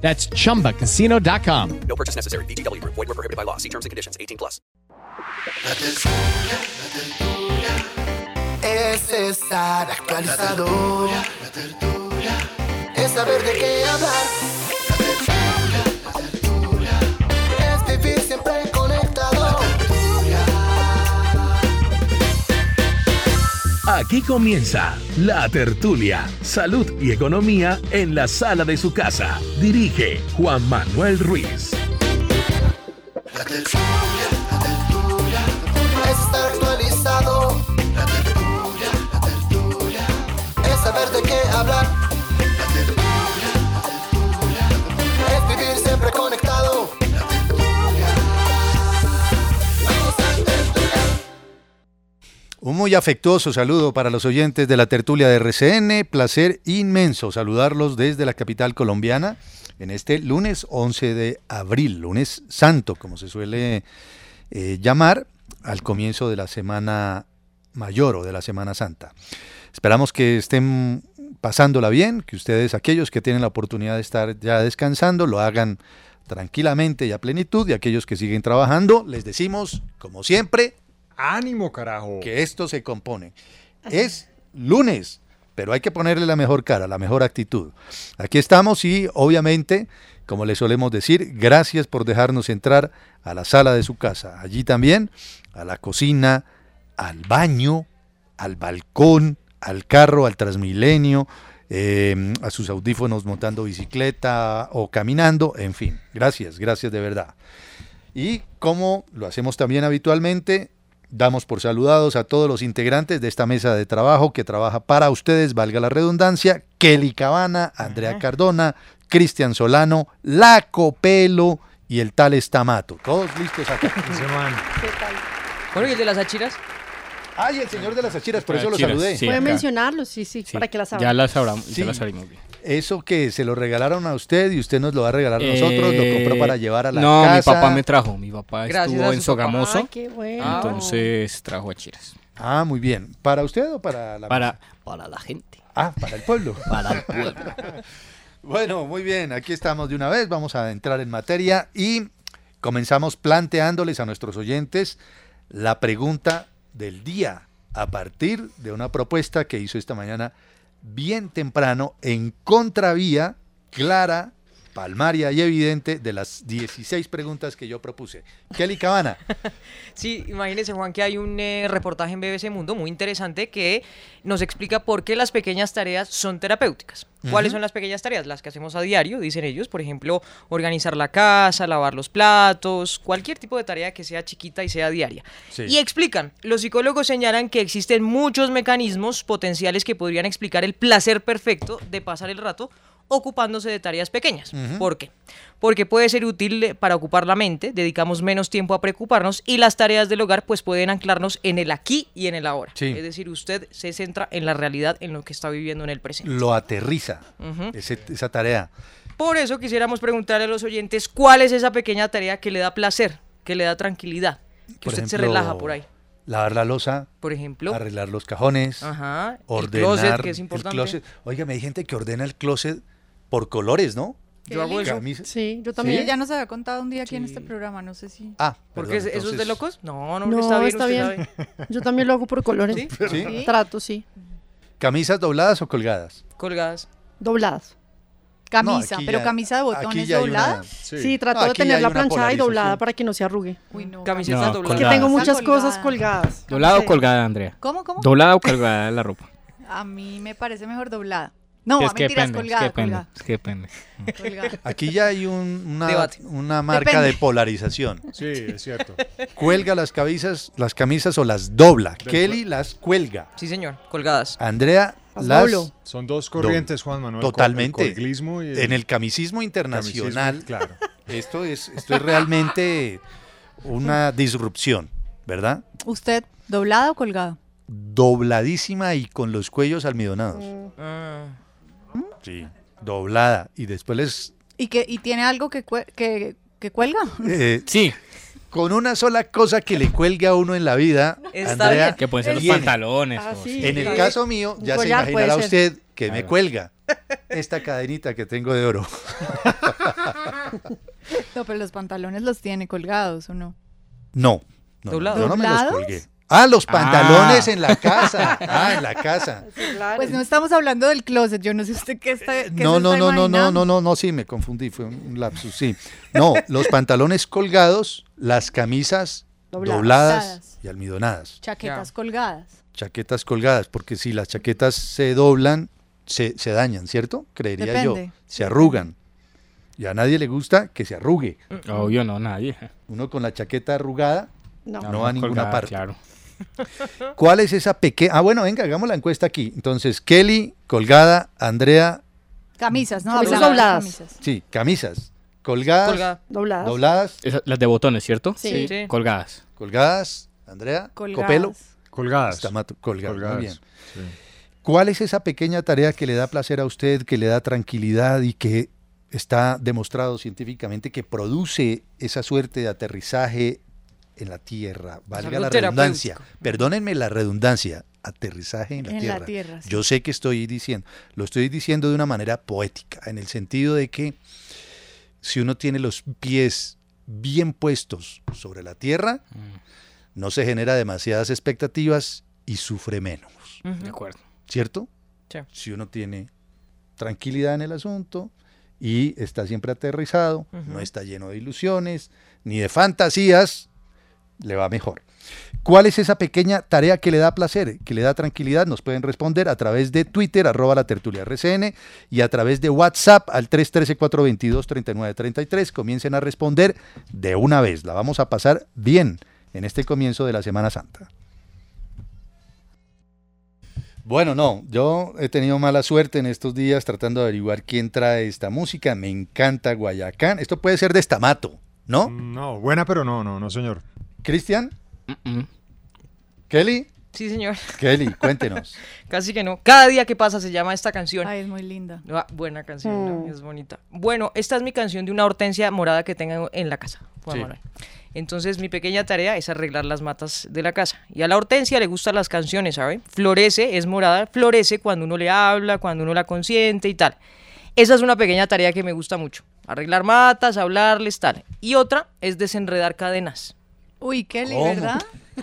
That's chumbacasino.com. No purchase necessary. BGW. Void were prohibited by law. See terms and conditions. 18 plus. La tertulia, la tertulia es estar actualizado. La tertulia es saber de qué hablar. Aquí comienza La Tertulia, Salud y Economía en la sala de su casa. Dirige Juan Manuel Ruiz. La tertulia, la tertulia es estar actualizado. La tertulia, la tertulia es saber de qué hablar. Un muy afectuoso saludo para los oyentes de la tertulia de RCN. Placer inmenso saludarlos desde la capital colombiana en este lunes 11 de abril, lunes santo, como se suele eh, llamar, al comienzo de la semana mayor o de la Semana Santa. Esperamos que estén pasándola bien, que ustedes, aquellos que tienen la oportunidad de estar ya descansando, lo hagan tranquilamente y a plenitud, y aquellos que siguen trabajando, les decimos, como siempre, ánimo, carajo. que esto se compone. Es lunes, pero hay que ponerle la mejor cara, la mejor actitud. Aquí estamos y obviamente, como le solemos decir, gracias por dejarnos entrar a la sala de su casa. Allí también, a la cocina, al baño, al balcón, al carro, al transmilenio, eh, a sus audífonos montando bicicleta o caminando, en fin. Gracias, gracias de verdad. Y como lo hacemos también habitualmente, damos por saludados a todos los integrantes de esta mesa de trabajo que trabaja para ustedes, valga la redundancia, Kelly Cabana, Andrea Cardona, Cristian Solano, La Copelo y el tal Estamato. Todos listos acá. Man. Bueno, ¿y el de las achiras? Ay, el señor de las achiras, por eso lo saludé. sí. Puede acá. mencionarlo, sí, sí, Sí, para que las Ya abran. las Sí. ya las sabemos bien. Eso que se lo regalaron a usted y usted nos lo va a regalar a nosotros, lo compró para llevar a la Eh, no, casa. mi papá me trajo. Mi papá Gracias estuvo a en. Sogamoso, Ay, qué bueno. Ah, entonces trajo achiras. Ah, muy bien. ¿Para usted o para la Para, para la gente, Ah, para el pueblo. para el pueblo. Bueno, muy bien, aquí estamos de una vez, vamos a entrar en materia y comenzamos planteándoles a nuestros oyentes la pregunta del día a partir de una propuesta que hizo esta mañana bien temprano en contravía clara, palmaria y evidente de las 16 preguntas que yo propuse. Kelly Cabana, Sí, imagínese Juan que hay un eh, reportaje en BBC Mundo muy interesante que nos explica por qué las pequeñas tareas son terapéuticas. ¿Cuáles son las pequeñas tareas? Las que hacemos a diario, dicen ellos, por ejemplo, organizar la casa, lavar los platos, cualquier tipo de tarea que sea chiquita y sea diaria. Sí. Y explican, los psicólogos señalan que existen muchos mecanismos potenciales que podrían explicar el placer perfecto de pasar el rato ocupándose de tareas pequeñas. ¿Por qué? Porque puede ser útil para ocupar la mente, dedicamos menos tiempo a preocuparnos y las tareas del hogar pues pueden anclarnos en el aquí y en el ahora. Sí. Es decir, usted se centra en la realidad, en lo que está viviendo en el presente. lo aterriza, ese- esa tarea. Por eso quisiéramos preguntarle a los oyentes cuál es esa pequeña tarea que le da placer, que le da tranquilidad, que Por usted se relaja por ahí. Lavar la losa, Por ejemplo, arreglar los cajones, Ajá, el ordenar closet, que es el importante. closet. Oiga, hay gente que ordena el closet por colores, ¿no? yo hago eso. Camisa- Sí, yo ¿Sí? también. Ya nos había contado un día aquí en este programa, no sé si. Ah, ¿Porque eso es de locos? No, no, No, está bien, está usted bien. sabe. Yo también lo hago por colores. ¿Sí? ¿Sí? Trato, sí. ¿Camisas dobladas o colgadas? Colgadas. Dobladas. Camisa, pero ya- camisa de botones doblada. una- Sí, trato No, de tenerla planchada y doblada para que no se arrugue. Uy, no. Camiseta No, doblada. Que colgada. tengo muchas colgada. cosas colgadas. ¿Doblada o Sí. colgada, Andrea? ¿Cómo, cómo? ¿Doblada o colgada la ropa? A mí me parece mejor doblada. No, es a que mentiras, colgada, es que depende, colgada, es que depende. colgada. Aquí ya hay un- una, una marca Depende. de polarización. Sí, es cierto. Cuelga las camisas, las camisas o las dobla. Kelly las cuelga. Sí, señor, colgadas. Andrea Las. Son dos corrientes, Juan Manuel. Totalmente. El colglismo y el en el camisismo internacional. camisismo, Claro. Esto es esto es realmente una disrupción, ¿verdad? ¿Usted doblada o colgada? Dobladísima y con los cuellos almidonados. Ah. Sí, doblada y después les ¿Y, que, y tiene algo que, que, que cuelga? eh, Sí, con una sola cosa que le cuelgue a uno en la vida, Está Andrea, bien. que pueden ser los pantalones. Ah, o sí. sí. En el caso mío, ya se puede imaginará usted que me cuelga esta cadenita que tengo de oro. No, pero los pantalones los tiene colgados, ¿o no? No, ¿Doblados? yo no me los colgué. Ah, los pantalones Ah. en la casa. Ah, en la casa. Pues no estamos hablando del closet, yo no sé usted qué está qué No, se no, está no, no, no, no, no, no, sí, me confundí, fue un lapsus, sí. No, los pantalones colgados, las camisas Dobladas. y almidonadas, Chaquetas colgadas. chaquetas colgadas, porque si las chaquetas se doblan, se, se dañan, ¿cierto? Creería yo. Depende. Se arrugan. Y a nadie le gusta que se arrugue. Obvio, no, nadie. Uno con la chaqueta arrugada No. no, va a ninguna colgada, parte. Claro. ¿Cuál es esa pequeña? Ah, bueno, venga, hagamos la encuesta aquí. Entonces, Kelly, colgada, Andrea, Camisas, ¿no? Camisas dobladas. camisas. sí, camisas. Colgadas, Colgada. Dobladas. dobladas, las de botones, ¿cierto? Sí. Sí. Colgadas. colgadas, Andrea, Colgadas. copelo, Colgadas. Estamato, colgadas, muy bien. Sí. ¿Cuál es esa pequeña tarea que le da placer a usted, que le da tranquilidad y que está demostrado científicamente que produce esa suerte de aterrizaje en la Tierra? Valga la redundancia. Perdónenme la redundancia. Aterrizaje en la En la Tierra. Sí. Yo sé que estoy diciendo, lo estoy diciendo de una manera poética, en el sentido de que si uno tiene los pies bien puestos sobre la Tierra, no se genera demasiadas expectativas y sufre menos. De acuerdo. ¿cierto? Sí. Si uno tiene tranquilidad en el asunto y está siempre aterrizado, no está lleno de ilusiones ni de fantasías, le va mejor. ¿Cuál es esa pequeña tarea que le da placer, que le da tranquilidad? Nos pueden responder a través de Twitter, arroba la tertulia RCN, y a través de WhatsApp al 313-422-3933. Comiencen a responder de una vez. La vamos a pasar bien en este comienzo de la Semana Santa. Bueno, no, yo he tenido mala suerte en estos días tratando de averiguar quién trae esta música. Me encanta Guayacán. Esto puede ser de Estamato, ¿no? No, buena, pero no, no, no, señor. Cristian, Mm, Kelly, Sí, señor. Kelly, cuéntenos. Casi que no. Cada día que pasa se llama esta canción. Ay, es muy linda. Ah, buena canción, ¿no? Mm. es bonita. Bueno, esta es mi canción de una hortensia morada que tengo en la casa, Sí. Entonces mi pequeña tarea es arreglar las matas de la casa. Y a la hortensia le gustan las canciones, ¿sabe? Florece, es morada, florece cuando uno le habla, cuando uno la consiente y tal. Esa es una pequeña tarea que me gusta mucho. Arreglar matas, hablarles, tal. Y otra es desenredar cadenas. Uy, Kelly, ¿Cómo? ¿verdad?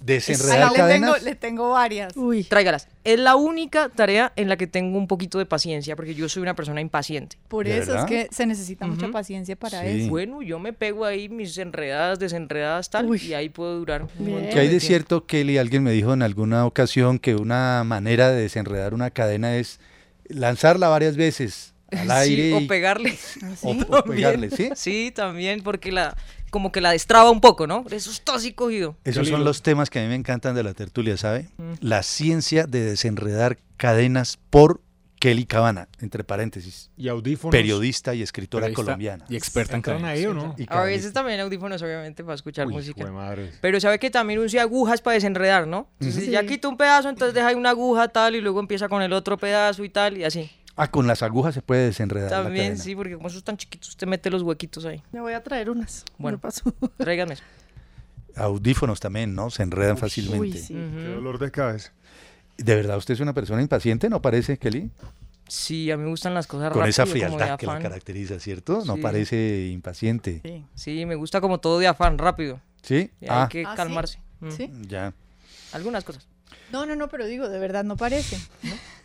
Desenredar Ahí le tengo, cadenas. le tengo varias. Uy. Tráigalas. Es la única tarea en la que tengo un poquito de paciencia, porque yo soy una persona impaciente. Por ¿De eso verdad? es que se necesita mucha Ujú. paciencia para Sí. eso. Bueno, yo me pego ahí mis enredadas, desenredadas, tal, Uy. y ahí puedo durar un Bien. montón ¿Qué hay de tiempo. cierto, Kelly? Alguien me dijo en alguna ocasión que una manera de desenredar una cadena es lanzarla varias veces al Sí, aire o pegarle. o- o pegarle, ¿sí? Sí, también, porque la, como que la destraba un poco, ¿no? Eso está así cogido. Esos son los temas que a mí me encantan de la tertulia, ¿sabe? Mm. La ciencia de desenredar cadenas por Kelly Cabana, entre paréntesis, Y audífonos. periodista y escritora Periodista colombiana. Y experta en ¿Entran cadenas. ahí o no? Y A veces también audífonos, obviamente, para escuchar Uy, música. madre. Pero sabe que también usa agujas para desenredar, ¿no? Entonces, Sí. ya quita un pedazo, entonces deja ahí una aguja tal y luego empieza con el otro pedazo y tal y así. Ah, con las agujas se puede desenredar la También, cadena. sí, porque como esos tan chiquitos, usted mete los huequitos ahí. Me voy a traer unas. Bueno. Paso. Tráiganme eso. Audífonos también, ¿no? Se enredan fácilmente. Uy, sí. Qué dolor de cabeza. ¿De verdad usted es una persona impaciente, no parece, Kelly? Sí, a mí me gustan las cosas Con esa rápido, como de frialdad que la caracteriza, ¿cierto? No parece impaciente. Sí. Sí, me gusta como todo de afán, rápido. ¿Sí? Y Ah, Hay que ¿Ah, sí? calmarse. Mm. ¿Sí? ya. Algunas cosas. No, no, no, pero digo, de verdad no parece.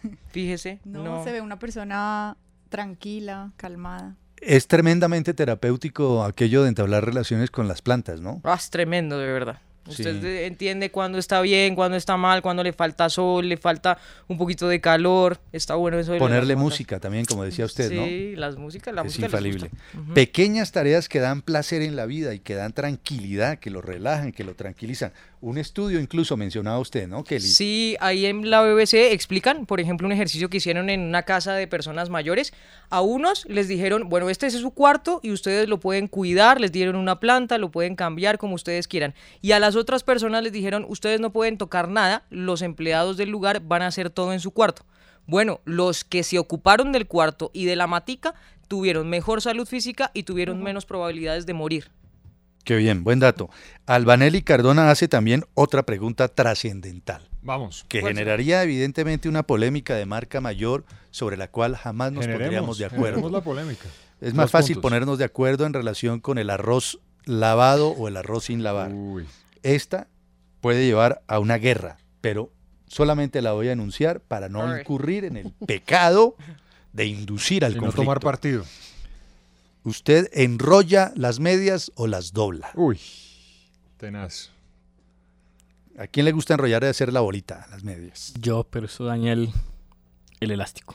Fíjese. No, No, se ve una persona tranquila, calmada. Es tremendamente terapéutico aquello de entablar relaciones con las plantas, ¿no? Ah, es tremendo, de verdad. Usted de- entiende cuándo está bien, cuándo está mal, cuándo le falta sol, le falta un poquito de calor. Está bueno eso de Ponerle música también, como decía usted, ¿no? Sí, las músicas, la es música les infalible. gusta. Pequeñas tareas que dan placer en la vida y que dan tranquilidad, que lo relajan, que lo tranquilizan. Un estudio incluso mencionaba usted, ¿no, Kelly? Sí, ahí en la BBC explican, por ejemplo, un ejercicio que hicieron en una casa de personas mayores. A unos les dijeron, bueno, este es su cuarto y ustedes lo pueden cuidar, les dieron una planta, lo pueden cambiar como ustedes quieran. Y a las otras personas les dijeron, ustedes no pueden tocar nada, los empleados del lugar van a hacer todo en su cuarto. Bueno, los que se ocuparon del cuarto y de la matica tuvieron mejor salud física y tuvieron menos probabilidades de morir. Qué bien, buen dato. Albanelli Cardona hace también otra pregunta trascendental. Vamos. Que ¿Cuál generaría evidentemente una polémica de marca mayor sobre la cual jamás nos Generemos, pondríamos de acuerdo. generemos la polémica. Es más fácil puntos. ponernos de acuerdo en relación con el arroz lavado o el arroz sin lavar. Esta puede llevar a una guerra, pero solamente la voy a anunciar para no incurrir en el pecado de inducir al Y no conflicto. tomar partido. ¿Usted enrolla las medias o las dobla? Uy, tenaz. ¿A quién le gusta enrollar y hacer la bolita, las medias? Yo, pero eso daña el, el elástico.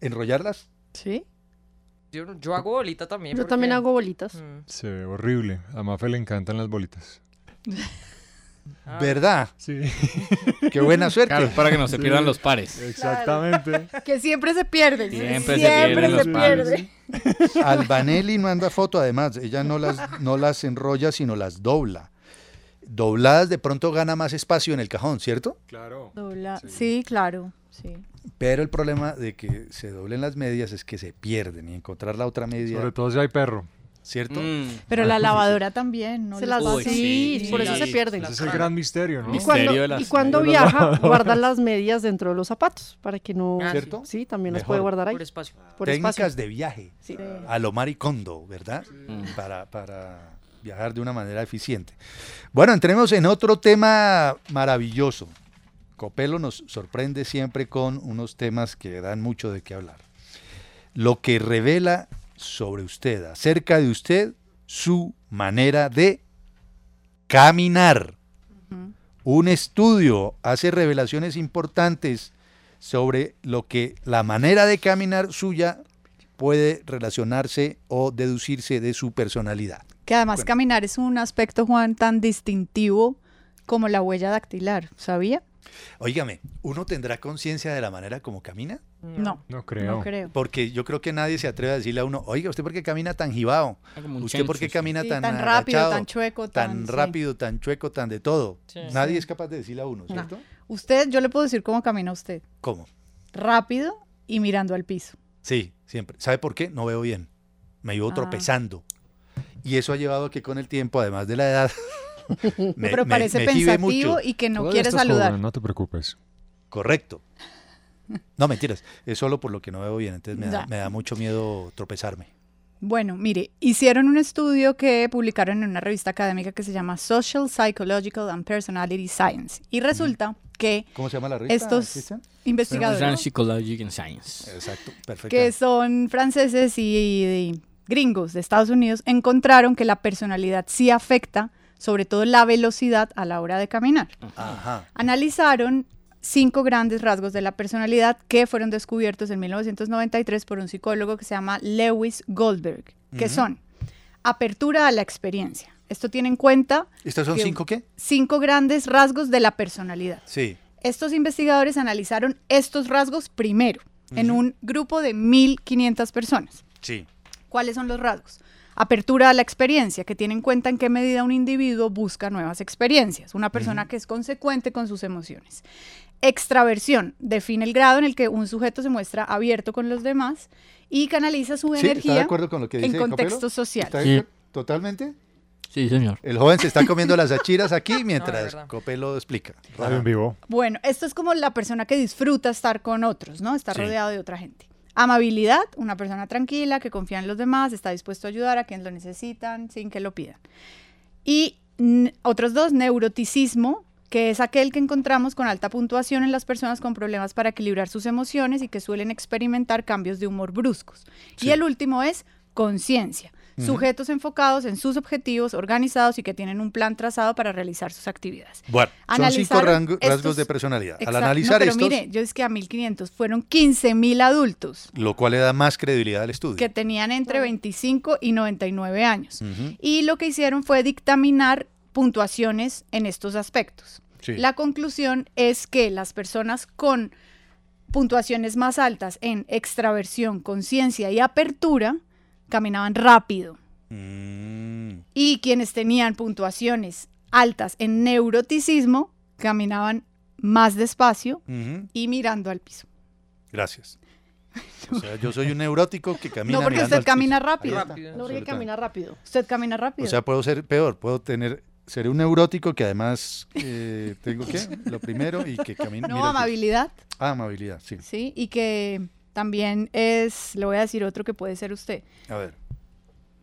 ¿Enrollarlas? Sí. Yo, yo hago bolita también. Yo porque- también hago bolitas. Mm. Se ve horrible. A Mafe le encantan las bolitas. Ah. ¿Verdad? Sí. Qué buena suerte. Claro, para que no se pierdan los pares. Exactamente. Que siempre se pierden. Siempre se Siempre pierden los se pares. pierde. Albanelli manda foto, además, ella no las, no las enrolla, sino las dobla. Dobladas de pronto gana más espacio en el cajón, ¿cierto? Claro. Dobla- Sí, claro. Sí. Pero el problema de que se doblen las medias es que se pierden y encontrar la otra media, Sobre todo si hay perro. ¿Cierto? Mm. Pero la lavadora también, ¿no? Se las pasa? sí, Sí, por eso sí. se pierden. Ese es el gran misterio, ¿no? Y Misterio cuando, de las- y cuando viaja, guarda las medias dentro de los zapatos para que no. Ah, ¿Cierto? Sí, también las puede guardar ahí. Por espacio. Por Técnicas espacio. de viaje Sí. a lo maricondo, ¿verdad? Mm. Para, para viajar de una manera eficiente. Bueno, entremos en otro tema maravilloso. Copelo nos sorprende siempre con unos temas que dan mucho de qué hablar. Lo que revela sobre usted, acerca de usted, su manera de caminar. Un estudio hace revelaciones importantes sobre lo que la manera de caminar suya puede relacionarse o deducirse de su personalidad. Que además Bueno. caminar es un aspecto, Juan, tan distintivo como la huella dactilar, ¿sabía? Óigame, ¿uno tendrá conciencia de la manera como camina? No, No creo. no creo. Porque yo creo que nadie se atreve a decirle a uno, oiga, ¿usted por qué camina tan jibao? Ah, ¿Usted por qué camina Sí, tan, tan rápido, agachado, tan chueco, tan, tan- sí. rápido, tan chueco, tan de todo? Sí. Nadie Sí. es capaz de decirle a uno, ¿cierto? Usted, yo le puedo decir cómo camina usted. ¿Cómo? Rápido y mirando al piso. Sí, siempre. ¿Sabe por qué? No veo bien. Me iba Ah. tropezando. Y eso ha llevado a que con el tiempo, además de la edad, me, Pero parece me pensativo mucho. y que no Todavía quiere saludar. joven, no te preocupes. Correcto. No, mentiras. Es solo por lo que no veo bien. Entonces me da, Ya. me da mucho miedo tropezarme. Bueno, mire, hicieron un estudio que publicaron en una revista académica que se llama Social, Psychological and Personality Science. Y resulta que ¿Cómo se llama la revista? estos investigadores, Social Psychology and Science. Exacto, perfecto. que son franceses y, y gringos de Estados Unidos, encontraron que la personalidad sí afecta, sobre todo la velocidad a la hora de caminar. Ajá. Analizaron cinco grandes rasgos de la personalidad que fueron descubiertos en 1993 por un psicólogo que se llama Lewis Goldberg, que son apertura a la experiencia. Esto tiene en cuenta ¿Estos son cinco qué? cinco grandes rasgos de la personalidad. Sí. Estos investigadores analizaron estos rasgos primero en un grupo de 1.500 personas. Sí. ¿Cuáles son los rasgos? Apertura a la experiencia, que tiene en cuenta en qué medida un individuo busca nuevas experiencias. Una persona que es consecuente con sus emociones. Extraversión define el grado en el que un sujeto se muestra abierto con los demás y canaliza su Sí, ¿Está de energía acuerdo con lo que dice en contextos Copelo? sociales. ¿Está de Sí. ¿Totalmente? Sí, señor. El joven se está comiendo las achiras aquí mientras. Copelo explica. Radio en vivo. Bueno, esto es como la persona que disfruta estar con otros, ¿no? Está Sí. rodeado de otra gente. Amabilidad, una persona tranquila, que confía en los demás, está dispuesto a ayudar a quienes lo necesitan sin que lo pidan. Y otros dos, neuroticismo, que es aquel que encontramos con alta puntuación en las personas con problemas para equilibrar sus emociones y que suelen experimentar cambios de humor bruscos. Y el último es conciencia. Sujetos enfocados en sus objetivos, organizados y que tienen un plan trazado para realizar sus actividades. Bueno, son cinco rasgos de personalidad. Al Exacto. No, analizar pero estos, mire, yo es que a 1500 fueron 15.000 adultos lo cual le da más credibilidad al estudio. que tenían entre 25 y 99 años. Ujú. Y lo que hicieron fue dictaminar puntuaciones en estos aspectos. Sí. La conclusión es que las personas con puntuaciones más altas en extraversión, conciencia y apertura caminaban rápido. Mm, Y quienes tenían puntuaciones altas en neuroticismo caminaban más despacio y mirando al piso. Gracias. O sea, yo soy un neurótico que camina no, porque usted al camina piso. rápido. No, porque camina rápido. Usted camina rápido. O sea, puedo ser peor, puedo tener, ser un neurótico que además eh, tengo que, lo primero, y que camina. no, amabilidad. Ah, amabilidad, sí. Sí, y que también es, le voy a decir otro que puede ser usted, A ver,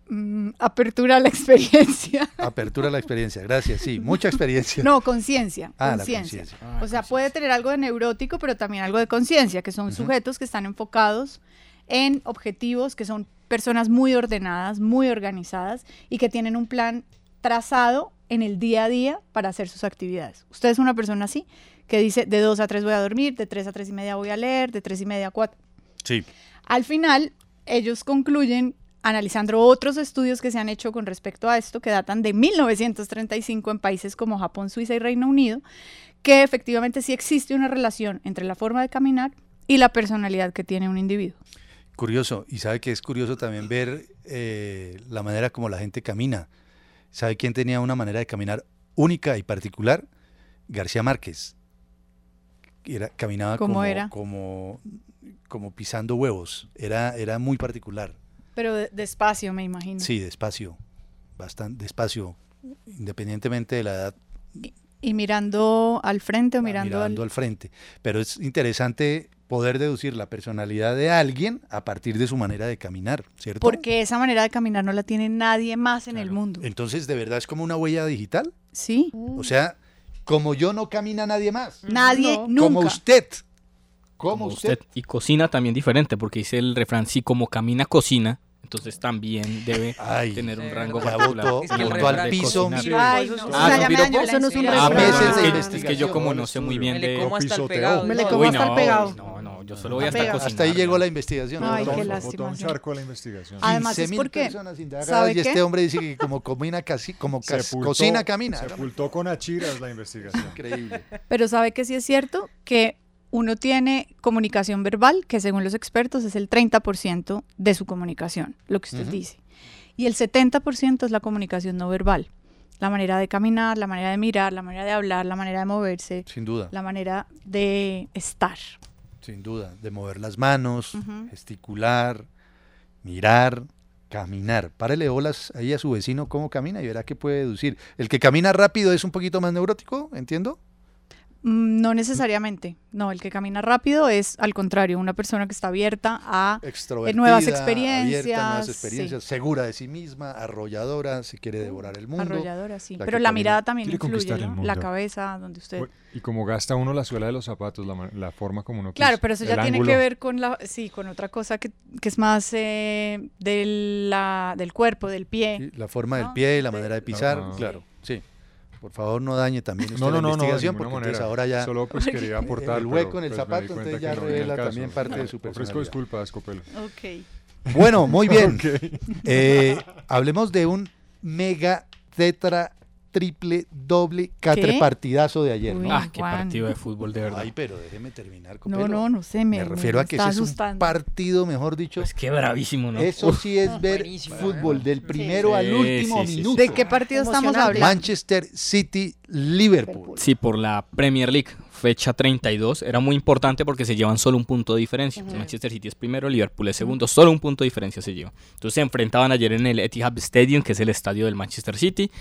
mm, apertura a la experiencia. apertura a la experiencia, gracias, sí, mucha experiencia. No, conciencia, Ah, la conciencia. conciencia. Ah, o sea, puede tener algo de neurótico, pero también algo de conciencia, que son sujetos que están enfocados en objetivos, que son personas muy ordenadas, muy organizadas y que tienen un plan trazado en el día a día para hacer sus actividades. Usted es una persona así, que dice de 2 a 3 voy a dormir, de 3 a 3 y media voy a leer, de 3 y media a 4. Sí, Al final, ellos concluyen analizando otros estudios que se han hecho con respecto a esto, que datan de 1935 en países como Japón, Suiza y Reino Unido, que efectivamente sí existe una relación entre la forma de caminar y la personalidad que tiene un individuo. curioso. Y sabe que es curioso también ver eh, la manera como la gente camina. ¿Sabe quién tenía una manera de caminar única y particular? García Márquez. Era, caminaba ¿Cómo como, era? como como pisando huevos. Era, era muy particular. Pero de- despacio, me imagino. Sí, despacio. Bastante despacio. Independientemente de la edad, Y mirando al frente o mirando, mirando al... al frente. Pero es interesante poder deducir la personalidad de alguien a partir de su manera de caminar, ¿cierto? Porque esa manera de caminar no la tiene nadie más en el mundo. Entonces, ¿de verdad es como una huella digital? Sí. O sea, como yo no camina nadie más. Nadie, No. nunca. Como usted. Como Como usted. usted. Y cocina también diferente, porque dice el refrán, si como camina, cocina, entonces también debe Ay, tener un eh, rango ya particular. botó- Es que a al piso. Ah, Ay, Eso no, me piropo. la Eso no es un de es, que, es que yo como no sé muy bien Me le de... como hasta el pisoteo. pegado. Me le No, como Uy, hasta el no, pegado. No, no, yo solo voy hasta Apegado. cocinar. Hasta ahí llegó la investigación. Ay, ¿no? qué lástima, un charco la investigación. Además, es 15.000 porque, ¿sabe y este hombre dice que como comina casi, como cocina camina. Sepultó con achiras la investigación. Increíble. Pero sabe que sí es cierto que uno tiene comunicación verbal, que según los expertos es el 30% de su comunicación, lo que usted dice. Y el 70% es la comunicación no verbal. La manera de caminar, la manera de mirar, la manera de hablar, la manera de moverse, Sin duda, la manera de estar. sin duda. De mover las manos, gesticular, mirar, caminar. Párele olas ahí a su vecino cómo camina y verá que puede deducir. El que camina rápido es un poquito más neurótico, ¿entiendo? Mm, No necesariamente. No, el que camina rápido es al contrario, una persona que está abierta a Extrovertida, nuevas abierta a experiencias, nuevas sí. experiencias, segura de sí misma, arrolladora, si quiere devorar el mundo. arrolladora, sí. la Pero la camina- mirada también influye, ¿no? La cabeza, donde usted... Y como gasta uno la suela de los zapatos, la, la forma como uno Claro, pero eso ya tiene ángulo. que ver con la, sí, con otra cosa que, que es más eh, del, la- del cuerpo, del pie. Sí, La forma del ¿no? pie, la De- manera de pisar, Ah. claro, sí. Por favor, no dañe también usted No, no, la no, investigación, porque entonces manera. ahora ya Solo pues quería aportar. el hueco pero, en el pues, zapato, entonces ya revela también parte de su Ofrezco personalidad. disculpas, Copelo. Ok. Bueno, muy bien. Ok. Eh, hablemos de un mega tetra triple doble catepartidazo de ayer. Uy. ¿no? Ah, qué Juan. partido de fútbol, de verdad. Ay, pero déjeme terminar. No, Copelo. no, no sé, me, Me refiero me a que ese es un partido, mejor dicho. Pues qué bravísimo, ¿no? Eso sí es ver Buenísimo, fútbol del primero al Sí, último sí, sí, sí. minuto. ¿De qué partido estamos hablando? Manchester City Liverpool. Sí, por la Premier League, fecha 32, era muy importante porque se llevan solo un punto de diferencia. Manchester City es primero, Liverpool es segundo, solo un punto de diferencia se lleva. Entonces se enfrentaban ayer en el Etihad Stadium, que es el estadio del Manchester City.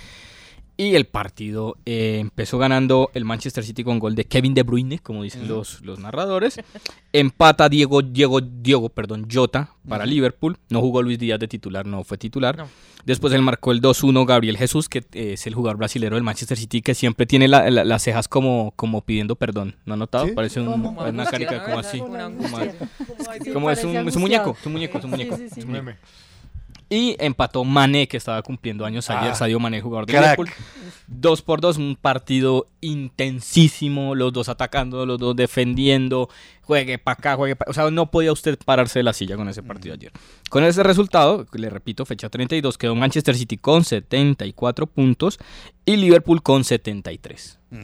Y el partido eh, empezó ganando el Manchester City con gol de Kevin De Bruyne, como dicen los, los narradores. Empata Diego, Diego, Diego, perdón, Jota para. Liverpool. No jugó Luis Díaz de titular, no fue titular. No. Después él marcó el 2-1 Gabriel Jesús, que eh, es el jugador brasilero del Manchester City, que siempre tiene la- la- las cejas como, como pidiendo perdón. ¿No han notado? ¿Sí? Parece un- Como una angustia, carica ¿no? como así. Como, angustia. como es, un, es un muñeco, es un muñeco, es un muñeco. es un muñeco. Y empató Mané, que estaba cumpliendo años ayer, Ah, Sadio Mané, jugador de crack. Liverpool. Dos por dos, un partido intensísimo, los dos atacando, los dos defendiendo, juegue para acá, juegue para... O sea, no podía usted pararse de la silla con ese partido ayer. Con ese resultado, le repito, fecha 32, quedó Manchester City con 74 puntos y Liverpool con 73. Ujú.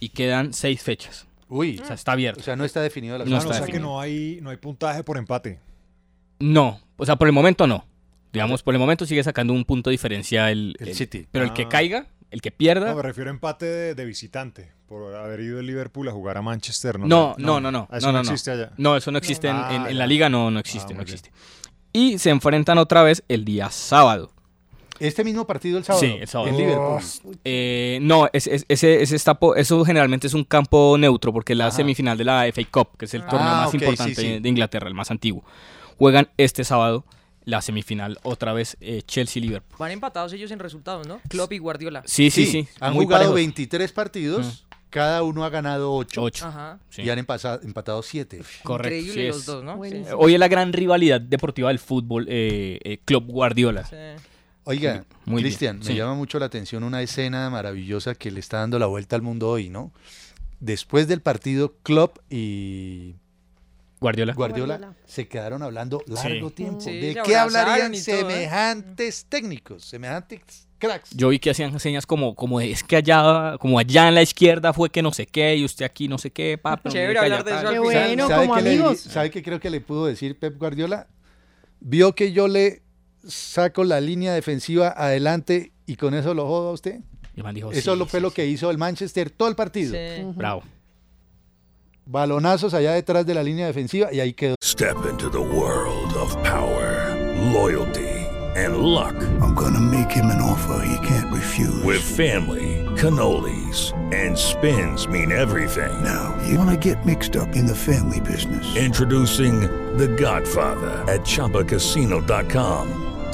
Y quedan seis fechas. Uy. O sea, está abierto. O sea, no está definido la No está o sea que definido. no hay, no hay puntaje por empate. No, o sea, por el momento no. Digamos, por el momento sigue sacando un punto de diferencia el, El City. Pero el que Ah. caiga, el que pierda. No, me refiero a empate de, de visitante, por haber ido el Liverpool a jugar a Manchester. No, No, no, no, no. Eso no, no, no, no. existe allá. No, eso no existe en, Ah, en- en ya. la liga, no, no existe, Ah, no muy bien. existe. Y se enfrentan otra vez el día sábado. Este mismo partido el sábado. Sí, el sábado. En Liverpool. Eh, no, es, es- ese, ese está eso generalmente es un campo neutro porque es la Ajá. semifinal de la FA Cup, que es el torneo Ah, más importante sí, sí. de Inglaterra, el más antiguo. Juegan este sábado la semifinal otra vez eh, Chelsea-Liverpool. Van empatados ellos en resultados, ¿no? Klopp y Guardiola. Sí, sí, sí. Han muy jugado parejos. 23 partidos, cada uno ha ganado 8. Ocho. Ajá. Sí. Y han empasa- empatado 7. Correcto. Increíble sí los es. dos, ¿no? Sí. Hoy es la gran rivalidad deportiva del fútbol, eh, eh, Club Guardiola. Sí. Oiga, Muy Cristian, me sí. llama mucho la atención una escena maravillosa que le está dando la vuelta al mundo hoy, ¿no? Después del partido, Klopp y Guardiola. Guardiola, Guardiola. se quedaron hablando largo Sí. tiempo. Sí, ¿De qué hablarían todo, ¿eh? semejantes técnicos, semejantes cracks? Yo vi que hacían señas como, como de, es que allá, como allá en la izquierda fue que no sé qué, y usted aquí no sé qué, papi. Chévere hablar de eso Qué bueno, ¿Sabe como le- amigos. ¿Sabe qué creo que le pudo decir Pep Guardiola? Vio que yo le saco la línea defensiva adelante y con eso lo jodo a usted. Y dijo, Eso sí, lo fue sí, lo sí. que hizo el Manchester todo el partido. Sí. Bravo. Balonazos allá detrás de la línea defensiva y ahí quedó. Step into the world of power, loyalty, and luck. I'm gonna make him an offer he can't refuse. With family, cannolis, and spins mean everything. Now, you wanna get mixed up in the family business. Introducing The Godfather at ChumbaCasino.com.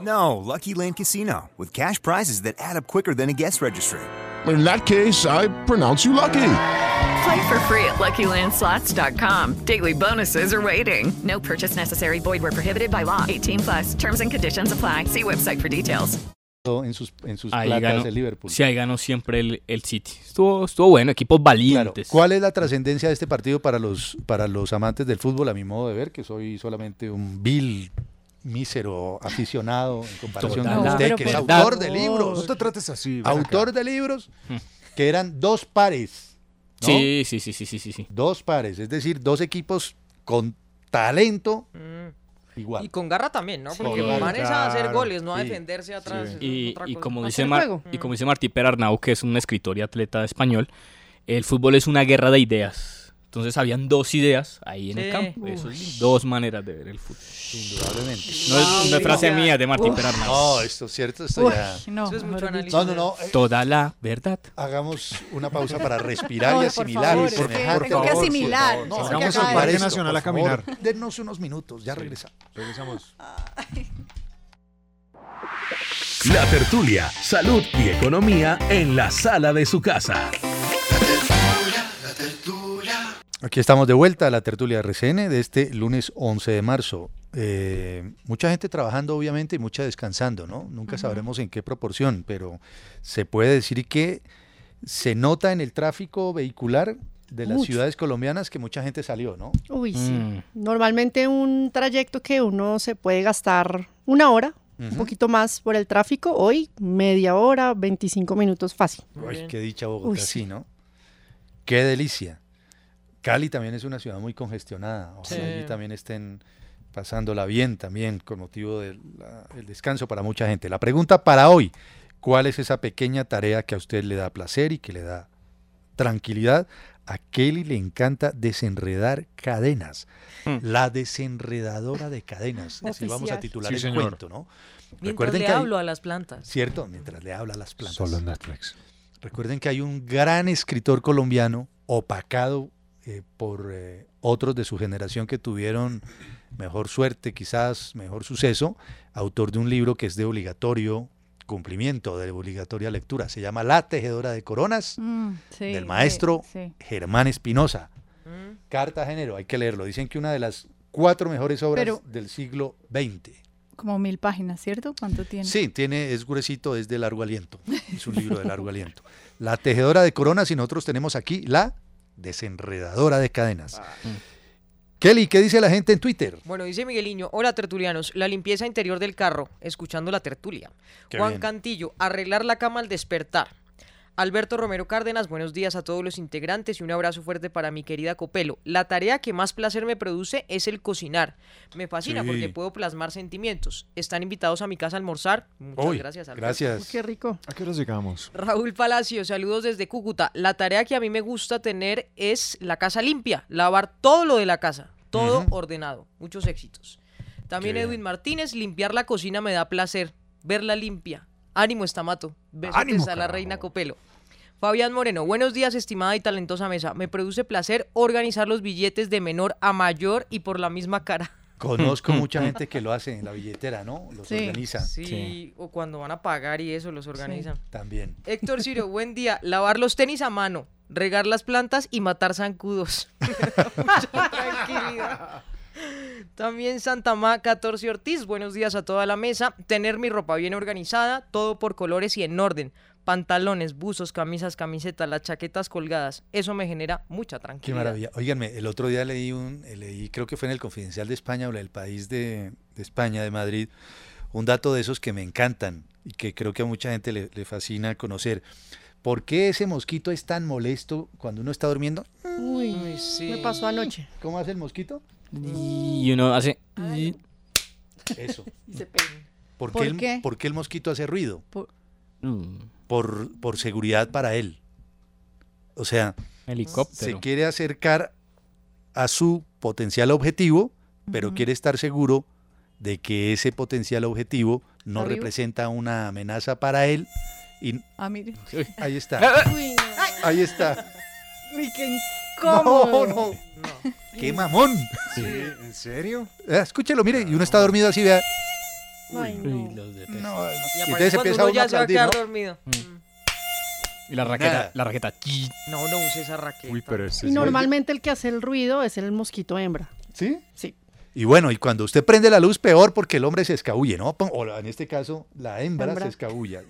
No, Lucky Land Casino, with cash prizes that add up quicker than a guest registry. In that case, I pronounce you lucky. Play for free at LuckyLandSlots.com. Daily bonuses are waiting. No purchase necessary. Void where prohibited by law. 18 plus. Terms and conditions apply. See website for details. en sus, en sus Ahí placas ganó, de Liverpool. sí, ahí ganó siempre el, el City. Estuvo, estuvo bueno, equipos Claro. valientes. ¿Cuál es la trascendencia de este partido para los, para los amantes del fútbol, a mi modo de ver, que soy solamente un vil, mísero aficionado en comparación Total. con No, usted, pero que es autor de libros? No te trates así. Autor acá. de libros, Hmm. que eran dos pares. ¿no? Sí, sí, sí, sí, sí, sí, sí. Dos pares, es decir, dos equipos con talento Mm. igual. Y con garra también, ¿no? Porque garra, van es a hacer claro. goles, no a Sí, defenderse atrás. Y, y como dice Mar- juego. y como dice Martí Perarnau, que es un escritor y atleta español, el fútbol es una guerra de ideas. Entonces habían dos ideas ahí en el Sí. campo. Eso es dos maneras de ver el fútbol. Indudablemente. No es, no es frase mía de Martín Uf. Perarnau. No, esto es cierto, esto Uy, ya. no, Eso es mucho. No, no, no. eh, Toda la verdad. Hagamos una pausa para respirar No, y por asimilar. favor, y es que semejante tengo que horror, asimilar, por favor. No, que el de Parque. Nacional a por favor. caminar. Denos unos minutos, ya regresamos. Regresamos. La tertulia, salud y economía en la sala de su casa. Aquí estamos de vuelta a la tertulia RCN de este lunes 11 de marzo. Eh, mucha gente trabajando, obviamente, y mucha descansando, ¿no? Nunca sabremos en qué proporción, pero se puede decir que se nota en el tráfico vehicular de las Mucho. ciudades colombianas que mucha gente salió, ¿no? Uy, sí. Mm. Normalmente un trayecto que uno se puede gastar una hora, un poquito más por el tráfico. Hoy, media hora, 25 minutos fácil. Uy, qué dicha Bogotá, Uy, sí, ¿no? Qué delicia. Cali también es una ciudad muy congestionada. Ojalá Sí. allí también estén pasándola bien también con motivo del descanso para mucha gente. La pregunta para hoy, ¿cuál es esa pequeña tarea que a usted le da placer y que le da tranquilidad? A Kelly le encanta desenredar cadenas. La desenredadora de cadenas. Así vamos a titular Sí, el señor. cuento, ¿no? Mientras le hay- hablo a las plantas. ¿Cierto? Mientras le habla a las plantas. Solo en Netflix. Recuerden que hay un gran escritor colombiano, opacado eh, por eh, otros de su generación que tuvieron mejor suerte, quizás mejor suceso, autor de un libro que es de obligatorio cumplimiento, de obligatoria lectura. Se llama La Tejedora de Coronas, Mm, sí, del maestro sí. Germán Espinosa. Cartagenero, hay que leerlo. Dicen que una de las cuatro mejores obras Pero- del siglo XX. Como mil páginas, ¿cierto? ¿Cuánto tiene? Sí, tiene, es gruesito, es de largo aliento. Es un libro de largo aliento. La tejedora de coronas y nosotros tenemos aquí la desenredadora de cadenas. Kelly, ¿qué dice la gente en Twitter? Bueno, dice Migueliño, hola tertulianos, la limpieza interior del carro, escuchando la tertulia. Qué Juan bien. Cantillo, arreglar la cama al despertar. Alberto Romero Cárdenas, buenos días a todos los integrantes y un abrazo fuerte para mi querida Copelo. La tarea que más placer me produce es el cocinar. Me fascina Sí. porque puedo plasmar sentimientos. Están invitados a mi casa a almorzar. Muchas Uy, gracias, Alberto. gracias. Qué rico. ¿A qué hora llegamos? Raúl Palacio, saludos desde Cúcuta. La tarea que a mí me gusta tener es la casa limpia, lavar todo lo de la casa, todo ordenado. Muchos éxitos. También Qué bien. Edwin Martínez, limpiar la cocina me da placer, verla limpia. Ánimo, Estamato. Besos Ánimo, a la carajo. reina Copelo. Fabián Moreno, buenos días, estimada y talentosa mesa. Me produce placer organizar los billetes de menor a mayor y por la misma cara. Conozco mucha gente que lo hace en la billetera, ¿no? Los Sí, organiza. Sí, o cuando van a pagar y eso los organizan. También. Héctor Ciro, buen día. Lavar los tenis a mano, regar las plantas y matar zancudos. Mucha tranquilidad. También Santa Ma 14 Ortiz, buenos días a toda la mesa. Tener mi ropa bien organizada, todo por colores y en orden. Pantalones, buzos, camisas, camisetas, las chaquetas colgadas. Eso me genera mucha Qué tranquilidad. maravilla. Óiganme, el otro día leí un, eh, leí, creo que fue en el Confidencial de España o el país de, de España, de Madrid, un dato de esos que me encantan y que creo que a mucha gente le, le fascina conocer. ¿Por qué ese mosquito es tan molesto cuando uno está durmiendo? Uy, sí. me pasó anoche. ¿Cómo hace el mosquito? Y uno hace... Eso. Y se pega. ¿Por, ¿Por qué el, qué? por qué el mosquito hace ruido? Por- Mm, Por, por seguridad para él. O sea, Helicóptero. se quiere acercar a su potencial objetivo, pero quiere estar seguro de que ese potencial objetivo no ¿Está vivo? representa una amenaza para él. Y Ah, mire. ahí está. Uy, no. Ahí está. Uy, qué No, incómodo. no. ¡Qué mamón! Sí, ¿En serio? Eh, Escúchelo, mire, y uno está dormido así, vea. Ay, Uy, no. los detesto. No, Y y aparte entonces cuando empieza uno ya se va a quedar ¿no? dormido. Y la raqueta, Nada. la raqueta. No, no use esa raqueta. Uy, pero este Y normalmente el que hace el ruido es el mosquito hembra. ¿Sí? Sí. Y bueno, y cuando usted prende la luz, peor porque el hombre se escabulle, ¿no? O en este caso, la hembra, Hembra. se escabulla.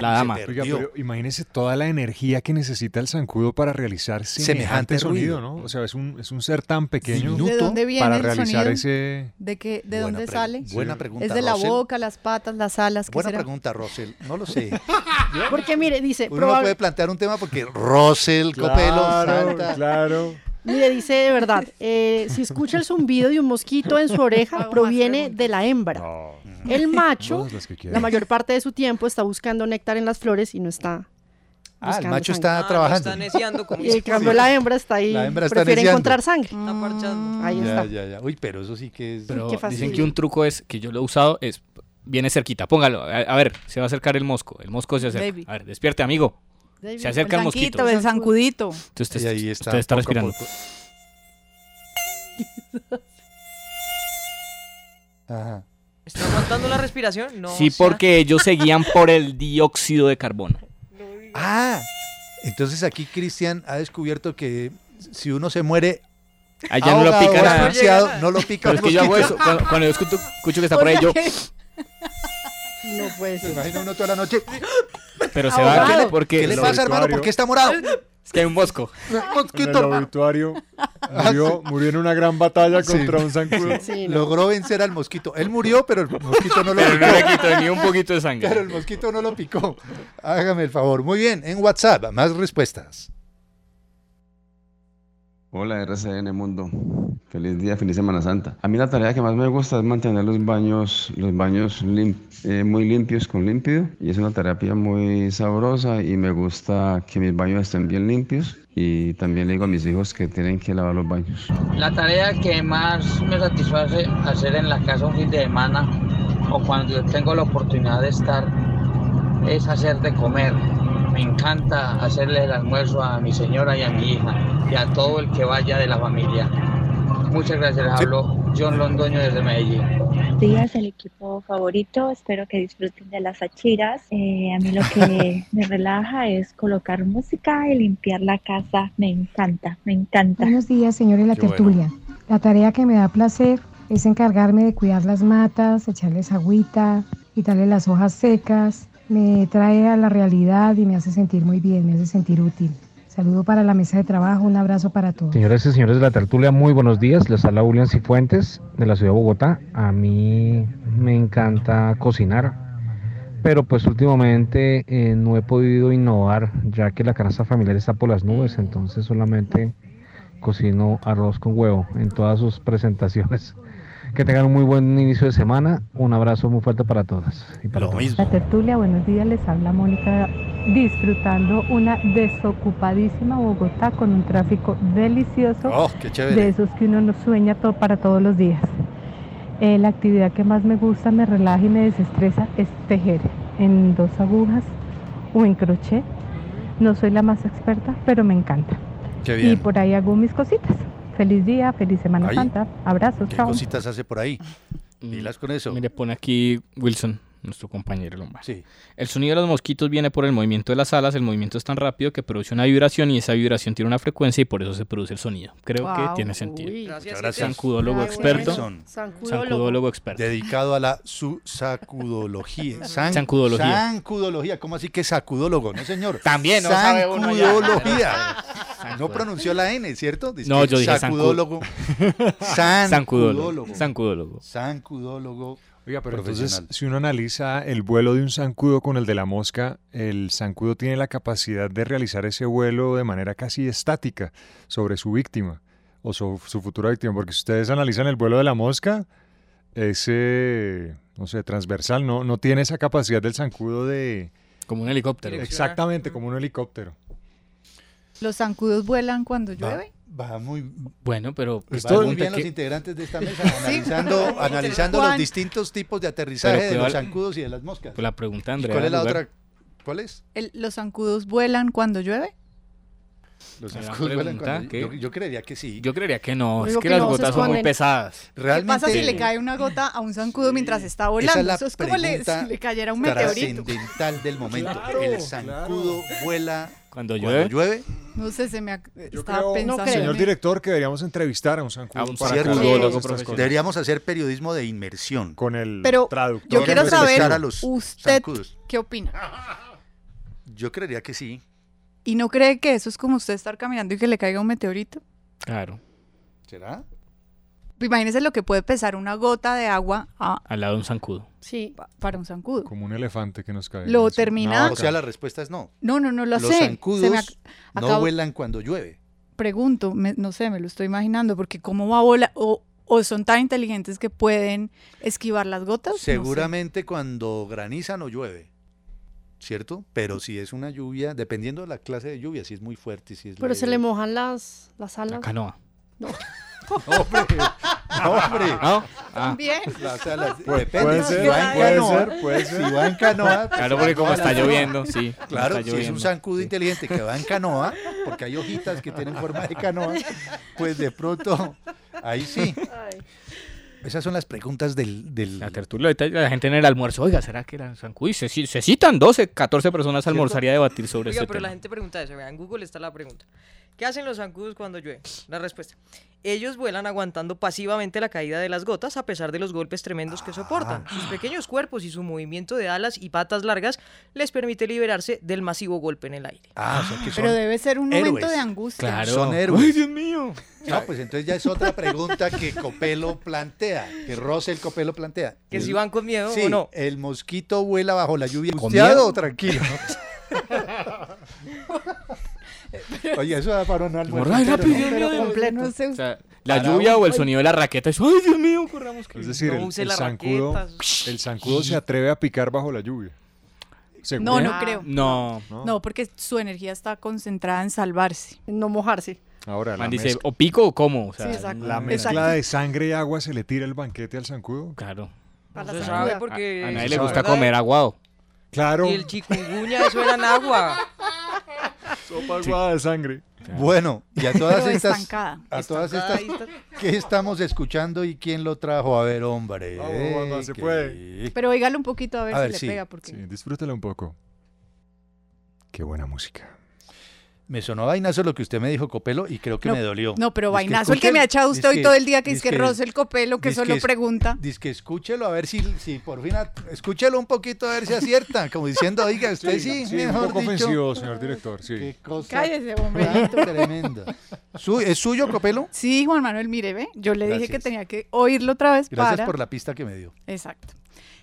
La dama. Se Oiga, perdió. pero imagínese toda la energía que necesita el zancudo para realizar semejante, Semejante sonido. ¿no? O sea, es un, es un ser tan pequeño Diminuto. ¿De dónde viene para el realizar sonido? ese... ¿De, qué, ¿De Buena dónde sale? Buena pregunta. ¿Es de la boca, las patas, las alas? ¿Qué Buena será? pregunta, Rosel. No lo sé. Porque mire, dice, Uno no probable- puede plantear un tema porque Rosel, Copelo, Santa. claro. Mire, dice de verdad, eh, si escucha el zumbido de un mosquito en su oreja, proviene de la hembra. No. El macho, la mayor parte de su tiempo está buscando néctar en las flores y no está Ah, el macho sangre. está Ah, trabajando. está neciando como Y en cambio la hembra está ahí, La hembra está prefiere neciando. encontrar sangre. Está parchando. Ahí ya, está. ya, ya. Uy, pero eso sí que es. Pero qué dicen que un truco es, que yo lo he usado, es, viene cerquita, póngalo, a, a ver, se va a acercar el mosco, el mosco se acerca. Baby. A ver, despierte, amigo. Se acerca el el mosquito. el zancudito. Entonces usted, Y ahí está. usted está respirando. poco. Ajá. ¿Está aguantando la respiración? No. sí, o sea, porque ellos seguían por el dióxido de carbono. Ah, entonces aquí Cristian ha descubierto que si uno se muere Allá no lo pica nada. no lo pica Pero es que yo hago eso, cuando, cuando yo escucho, escucho que está por ahí, yo... No puede Se ser. imagina uno toda la noche. Pero se va, Ahogado. porque... ¿Qué le pasa, hermano? ¿Por qué está morado? Es que hay un mosco. En el obituario murió, murió en una gran batalla Sí. contra un zancudo. Logró vencer al mosquito. Él murió, pero el mosquito no lo Pero picó. no le quitó ni un poquito de sangre. Pero el mosquito no lo picó. Hágame el favor. Muy bien, en WhatsApp, más respuestas. Hola RCN Mundo, feliz día, feliz Semana Santa. A mí la tarea que más me gusta es mantener los baños, los baños eh, muy limpios con límpido y es una terapia muy sabrosa y me gusta que mis baños estén bien limpios y también le digo a mis hijos que tienen que lavar los baños. La tarea que más me satisface hacer en la casa un fin de semana o cuando tengo la oportunidad de estar es hacer de comer. Me encanta hacerle el almuerzo a mi señora y a mi hija y a todo el que vaya de la familia. Muchas gracias, les hablo John Londoño desde Medellín. días el equipo favorito. Espero que disfruten de las achiras. Eh, a mí lo que me relaja es colocar música y limpiar la casa. Me encanta, me encanta. Buenos días, señores La Qué bueno. Tertulia. La tarea que me da placer es encargarme de cuidar las matas, echarles agüita, quitarle las hojas secas. Me trae a la realidad y me hace sentir muy bien, me hace sentir útil. Saludo para la mesa de trabajo, un abrazo para todos. Señoras y señores de la tertulia, muy buenos días. Les habla William Cifuentes de la ciudad de Bogotá. A mí me encanta cocinar, pero pues últimamente eh, no he podido innovar ya que la canasta familiar está por las nubes, entonces solamente cocino arroz con huevo en todas sus presentaciones. Que tengan un muy buen inicio de semana. Un abrazo muy fuerte para todas. Y para todos. La tertulia, buenos días, les habla Mónica disfrutando una desocupadísima Bogotá con un tráfico delicioso Oh, qué chévere. de esos que uno no sueña to- para todos los días. Eh, la actividad que más me gusta, me relaja y me desestresa es tejer en dos agujas o en crochet. No soy la más experta, pero me encanta. Qué Y bien. por ahí hago mis cositas. Feliz día, feliz Semana Ay, Santa. Abrazos, ¿Qué chao. cositas hace por ahí? Dilas con eso. Mire, pone aquí Wilson, nuestro compañero Lombard. Sí. El sonido de los mosquitos viene por el movimiento de las alas. El movimiento es tan rápido que produce una vibración y esa vibración tiene una frecuencia y por eso se produce el sonido. Creo que tiene sentido. Uy, Muchas gracias. Sancudólogo experto. Wilson. Sancudólogo experto. Dedicado a la su sacudología. San- Sancudología. Sancudología. ¿Cómo así que sacudólogo? No, señor. También, no sabe uno ya. Sancudología. No pronunció la N, ¿cierto? Dice No, yo dije sacudólogo. Sancudólogo. Sancudólogo. Sancudólogo. Sancudólogo. Oiga, pero entonces, si uno analiza el vuelo de un zancudo con el de la mosca, el zancudo tiene la capacidad de realizar ese vuelo de manera casi estática sobre su víctima o su, su futura víctima, porque si ustedes analizan el vuelo de la mosca, ese, no sé, transversal, no, no tiene esa capacidad del zancudo de... Como un helicóptero. Exactamente, como un helicóptero. Los zancudos vuelan cuando llueve. Va muy, Bueno, pero Pues muy bien que- los integrantes de esta mesa analizando, analizando los distintos tipos de aterrizaje de los zancudos y de las moscas. Pues la pregunta, ¿Y Andrea. ¿Cuál es la lugar. otra? ¿Cuál es? El- los zancudos vuelan cuando llueve. Los zancudos vuelan cuando- ¿qué? yo, yo creería que sí. Yo creería que no. Digo Es que que las no, gotas son muy pesadas. ¿Qué Realmente pasa si le cae una gota a un zancudo mientras está volando? Esa es la Eso es como le, si le cayera un meteorito. trascendental del momento. Claro, el zancudo vuela cuando llueve. llueve. No sé, se me ac- Yo estaba creo, pensando. señor director, que deberíamos entrevistar a un zancudo. Deberíamos hacer periodismo de inmersión. Con el Pero traductor. yo quiero saber a los usted zancudos. qué opina. Yo creería que sí. ¿Y no cree que eso es como usted estar caminando y que le caiga un meteorito? Claro. ¿Será? Imagínese lo que puede pesar una gota de agua a- Al lado de un zancudo. sí, pa- para un zancudo. Como un elefante que nos cae. Lo termina- No, o sea, la respuesta es no. No, no, no lo Los sé. zancudos Se me ac- no acabo- vuelan cuando llueve. Pregunto, me- no sé, me lo estoy imaginando, porque cómo va a volar, o, o son tan inteligentes que pueden esquivar las gotas. No sé. Seguramente cuando graniza no llueve. ¿Cierto? Pero si es una lluvia, dependiendo de la clase de lluvia, si es muy fuerte, si es Pero se leve. le mojan las, las alas. canoa. No. ¡Hombre! ¡Hombre! ¿No? Ah. También. Las alas- Puede- depende, puede si ser, va en puede canoa, ser, puede ser. Si va en canoa. pues Claro, porque como está canoa. lloviendo, sí. Claro, está si es un zancudo inteligente que va en canoa, porque hay hojitas que tienen forma de canoa, pues de pronto, ahí sí. Esas son las preguntas del... del... La tertulia, la gente en el almuerzo, oiga, ¿será que era zancudo? Y se, se citan 12, 14 personas a almorzar y a debatir sobre Oiga, este pero la gente pregunta eso. Vean, en Google está la pregunta. ¿Qué hacen los zancudos cuando llueve? La respuesta. Ellos vuelan aguantando pasivamente la caída de las gotas a pesar de los golpes tremendos que soportan. Ah. Sus pequeños cuerpos y su movimiento de alas y patas largas les permite liberarse del masivo golpe en el aire. Ah, o sea que son Pero debe ser un momento de angustia. Son héroes. Ay, Dios mío. No, pues entonces ya es otra pregunta que Copelo plantea, que Rosel Copelo plantea. Que El- si van con miedo sí, o no. ¿El mosquito vuela bajo la lluvia ¿Con angustiado miedo? o tranquilo? Oye, eso da para un almuerzo. Ay, rápido, mío, Pero Dios mío. completo. No sé. O sea, la lluvia un- o el sonido de la raqueta. eso, Ay, Dios mío, corramos que Es decir, No el, use el zancudo, raquetas. el zancudo se atreve a picar bajo la lluvia. ¿Seguro? No, no creo. No. No, porque su energía está concentrada en salvarse. No mojarse. Ahora, Man dice, mezcla, o pico o como. O sea, Sí, exacto. la mezcla Exacto. de sangre y agua se le tira el banquete al zancudo. Claro. A la No se sabe porque... A nadie se le gusta comer aguado. Claro, Y el chikungunya, eso era en agua. sopa aguada de sangre. Bueno, y a todas Pero estas, estancada. a todas estas. ¿qué estamos escuchando y quién lo trajo? A ver, hombre. Vamos, Wanda, se que- puede. Pero oígalo un poquito a ver A si ver, le sí. pega. Porque... Sí, disfrútela un poco. Qué buena música. Me sonó vainazo lo que usted me dijo, Copelo, y creo que No, me dolió. No, pero Dice vainazo el que me ha echado usted hoy todo el día, que es que roce el copelo, que solo es- pregunta. Dice que escúchelo a ver si, si por fin, a- escúchelo un poquito a ver si acierta, como diciendo, oiga, usted sí, Sí, mejor un poco dicho. ofensivo, señor director. Sí. Qué cosa Cállese, tan hombre. tremenda. Su- ¿Es suyo, Copelo? Sí, Juan Manuel, mire, ve. Yo le dije que tenía que oírlo otra vez Gracias para. por la pista que me dio. Exacto.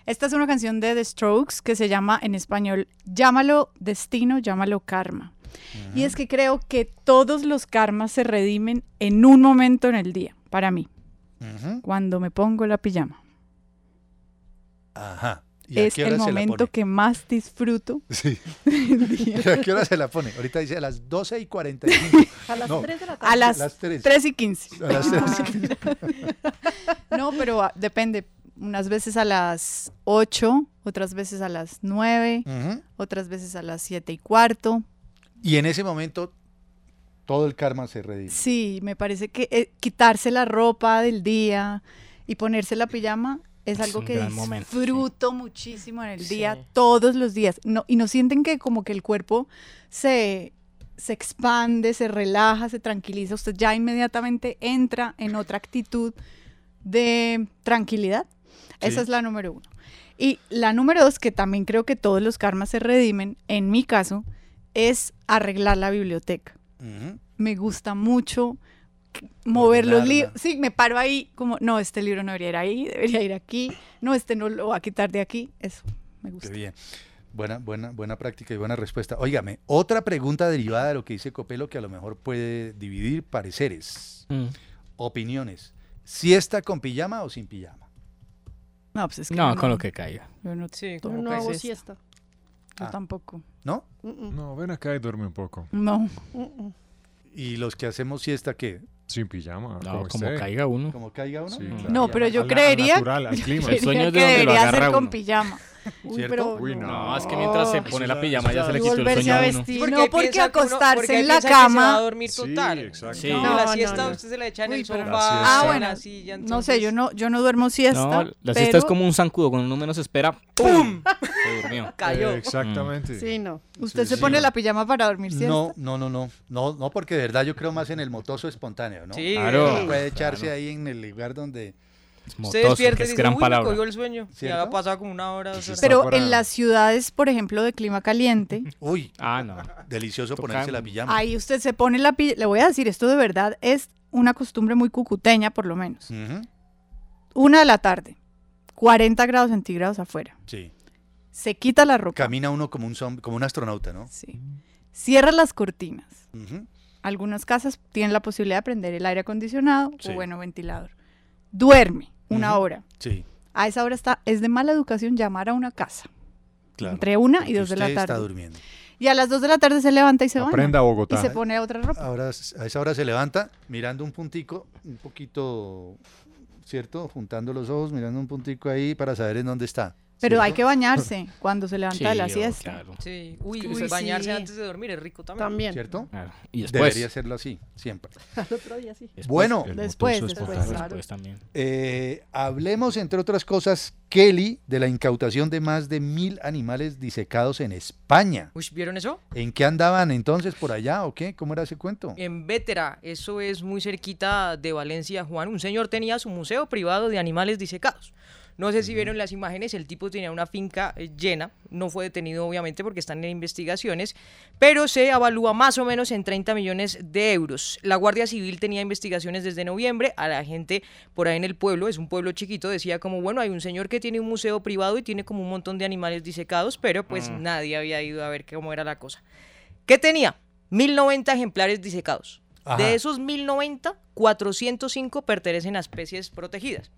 Esta es una canción de The Strokes que se llama en español Llámalo destino, llámalo karma. Y es que creo que todos los karmas se redimen en un momento en el día, para mí, cuando me pongo la pijama. Ajá. ¿Y a Es el momento que más disfruto. Sí. del día. ¿Y a qué hora se la pone? Ahorita dice a las 12 y 45. A las No, 3 de la tarde. A las, Las tres. 3 y 15. A las 3 y 15. No, pero ah, depende. Unas veces a las 8, otras veces a las 9, Ujú. otras veces a las 7 y cuarto. Y en ese momento todo el karma se redime. Sí, me parece que eh, quitarse la ropa del día y ponerse la pijama es Es algo que gran momento, sí. disfruto muchísimo en el Sí. día, todos los días. No, y no sienten que como que el cuerpo se, se expande, se relaja, se tranquiliza. Usted ya inmediatamente entra en otra actitud de tranquilidad. Esa es la número uno. Y la número dos, que también creo que todos los karmas se redimen, en mi caso, es arreglar la biblioteca me gusta mucho mover los libros. Sí, me paro ahí como, no, este libro no debería ir ahí, debería ir aquí, no, este no lo voy a quitar de aquí. Eso, me Qué gusta. bien. Buena, buena, buena práctica y buena respuesta. Óigame, otra pregunta derivada de lo que dice Copelo que a lo mejor puede dividir pareceres, Mm. opiniones. ¿Siesta con pijama o sin pijama? No, pues es que No, con lo que caiga. Yo no, Sí, No hago es esto. Siesta. Ah. tampoco. ¿No? Mm, mm, No, ven acá y duerme un poco. No. mm. ¿Y los que hacemos siesta qué? Sin pijama. No, como caiga uno. ¿Como caiga uno? Sí, claro. No, pero yo creería, natural, al yo clima. creería El sueño de que donde lo debería agarra ser con uno. pijama. Uy, ¿Cierto? pero Uy, no. No, es que mientras se pone la pijama ya se le quitó el sueño a uno. Porque no, porque acostarse porque en la que se va a cama. dormir Sí, total. exacto. Sí. No, No, la no, siesta no. usted se la echa en Uy, el sofá. Ah, en bueno. la silla, No sé, yo entonces- no, yo no duermo siesta. No, la siesta es pero como un zancudo. Cuando uno menos espera, ¡pum! Se durmió. Cayó. Eh, exactamente. Sí, no. Usted Sí, se sí. pone la pijama para dormir siesta. No, no, no, no, no, no, porque de verdad yo creo más en el motoso espontáneo, ¿no? Sí, Claro. Puede echarse ahí en el lugar donde Usted Motoso, despierta que y es dice, gran uy, me palabra. cogió el sueño. Ya ¿Cierto? ha pasado como una hora, dos horas. Pero en las ciudades, por ejemplo, de clima caliente, Uy, Ah, no. delicioso ponerse la pijama. ahí usted se pone la pijama. Le voy a decir, esto de verdad es una costumbre muy cucuteña, por lo menos. Una de la tarde, 40 grados centígrados afuera. Sí. Se quita la ropa. Camina uno como un como un astronauta, ¿no? Sí. Cierra las cortinas. Algunas casas tienen la posibilidad de prender el aire acondicionado Sí. o, bueno, ventilador. Duerme una hora. Sí, A esa hora está, es de mala educación llamar a una casa. claro. Entre una y dos de la usted está tarde. durmiendo. Y a las 2 de la tarde se levanta y se baña. Aprenda Bogotá. Y se pone otra ropa. Ahora, a esa hora se levanta mirando un puntico, un poquito, ¿cierto? Juntando los ojos, mirando un puntico ahí para saber en dónde está. Pero hay que bañarse cuando se levanta de la Sí, siesta. claro. Sí, uy, Uy, bañarse sí. antes de dormir es rico también. También. ¿Cierto? Claro. Y después. Debería serlo así, siempre. Al otro día sí. Bueno, Después, es después, potable, claro. después también. Eh, hablemos, entre otras cosas, Kelly, de la incautación de más de mil animales disecados en España. Uy, ¿vieron eso? ¿En qué andaban entonces por allá o qué? ¿Cómo era ese cuento? En Vétera, eso es muy cerquita de Valencia, Juan. Un señor tenía su museo privado de animales disecados. No sé si vieron las imágenes, el tipo tenía una finca eh, llena, no fue detenido obviamente porque están en investigaciones, pero se evalúa más o menos en 30 millones de euros. La Guardia Civil tenía investigaciones desde noviembre, a la gente por ahí en el pueblo, es un pueblo chiquito, decía como, bueno, hay un señor que tiene un museo privado y tiene como un montón de animales disecados, pero pues Mm. nadie había ido a ver cómo era la cosa. ¿Qué tenía? 1090 ejemplares disecados. Ajá. De esos 1090, 405 pertenecen a especies protegidas.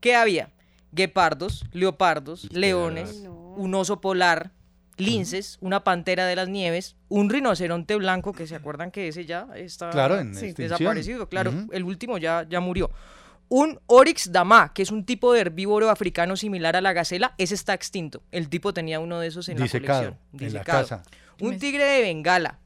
¿Qué había? Guepardos, leopardos, leones, un oso polar, linces, una pantera de las nieves, un rinoceronte blanco, que se acuerdan que ese ya está Claro, en sí, extinción. desaparecido. Claro, el último ya, ya murió. Un Oryx dama, que es un tipo de herbívoro africano similar a la gacela, ese está extinto. El tipo tenía uno de esos en Disecado, la colección. en la casa. Un tigre de Bengala.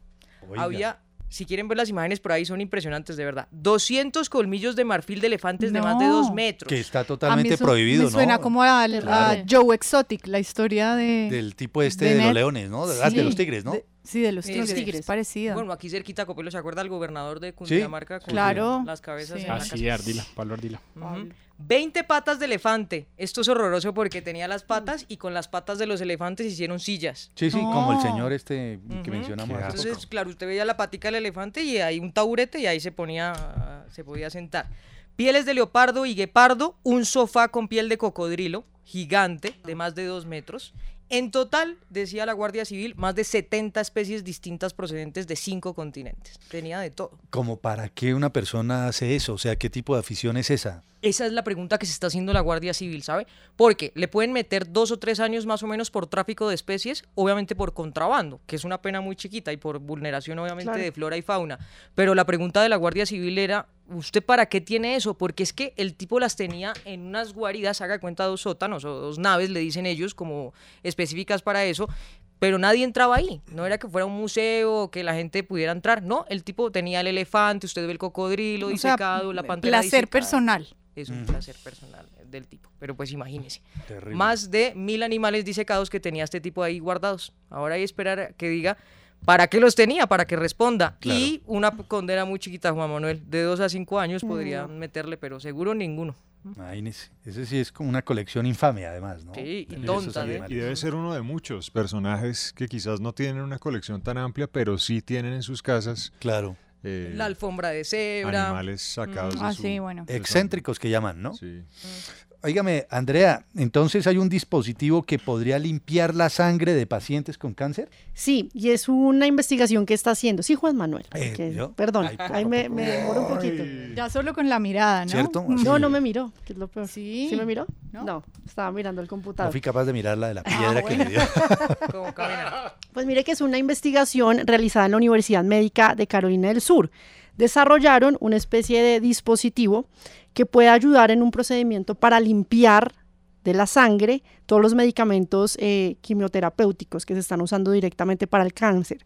Oiga. Había, si quieren ver las imágenes por ahí, son impresionantes, de verdad. 200 colmillos de marfil de elefantes de más de dos metros. Que está A mí totalmente eso prohibido, me suena ¿no? como a, a Claro. Joe Exotic, la historia de... Del tipo este de de, los leones, ¿no? De, ah, de los tigres, ¿no? de- sí, de los Sí, tigres. sí. Es parecida. Bueno, aquí cerquita, Copelo, ¿se acuerda el gobernador de Cundinamarca? con Claro. Las cabezas Sí. en la Ah, sí, casa? Ardila, Pablo Ardila. Ujú. 20 patas de elefante. Esto es horroroso porque tenía las patas y con las patas de los elefantes hicieron sillas. Sí, sí, como el señor este que Ujú. mencionamos hace Entonces, claro, usted veía la patica del elefante y hay un taburete y ahí se ponía, se podía sentar. Pieles de leopardo y guepardo, un sofá con piel de cocodrilo, gigante, de más de dos metros. En total, decía la Guardia Civil, más de 70 especies distintas procedentes de cinco continentes. Tenía de todo. Como para qué una persona hace eso, o sea, ¿qué tipo de afición es esa? Esa es la pregunta que se está haciendo la Guardia Civil, ¿sabe? Porque le pueden meter dos o tres años más o menos por tráfico de especies, obviamente por contrabando, que es una pena muy chiquita, y por vulneración obviamente Claro. de flora y fauna. Pero la pregunta de la Guardia Civil era, ¿usted para qué tiene eso? Porque es que el tipo las tenía en unas guaridas, haga cuenta, dos sótanos o dos naves, le dicen ellos, como específicas para eso. Pero nadie entraba ahí. No era que fuera un museo o que la gente pudiera entrar. No, el tipo tenía el elefante, usted ve el cocodrilo O sea, disecado, la pantera placer disecada personal. es un Ujú. placer personal del tipo. Pero pues imagínese. Terrible. Más de mil animales disecados que tenía este tipo ahí guardados. Ahora hay que esperar a que diga para qué los tenía, para que responda. Y una condena muy chiquita, Juan Manuel, de dos a cinco años podrían meterle, pero seguro ninguno. Imagínese. Ese sí es como una colección infame, además, ¿no? Sí, y tonta, ¿eh? Y debe ser uno de muchos personajes que quizás no tienen una colección tan amplia, pero sí tienen en sus casas Claro. eh, La alfombra de cebra. animales sacados de Ah, su- sí, bueno. Excéntricos que llaman, ¿no? Sí. Óigame, Andrea, entonces hay un dispositivo que podría limpiar la sangre de pacientes con cáncer. Sí, y es una investigación que está haciendo. Sí, Juan Manuel. Eh, que- ¿yo? perdón, Ay, ahí me, me demoro un poquito. Ya solo con la mirada, ¿no? ¿Cierto? Así. No, no me miró, que es lo peor. Sí. ¿Sí me miró? ¿No? No, estaba mirando el No computador. fui capaz de mirar la de la Ah, piedra que me dio. Como. Pues mire que es una investigación realizada en la Universidad Médica de Carolina del Sur. Desarrollaron una especie de dispositivo que puede ayudar en un procedimiento para limpiar de la sangre todos los medicamentos eh, quimioterapéuticos que se están usando directamente para el cáncer.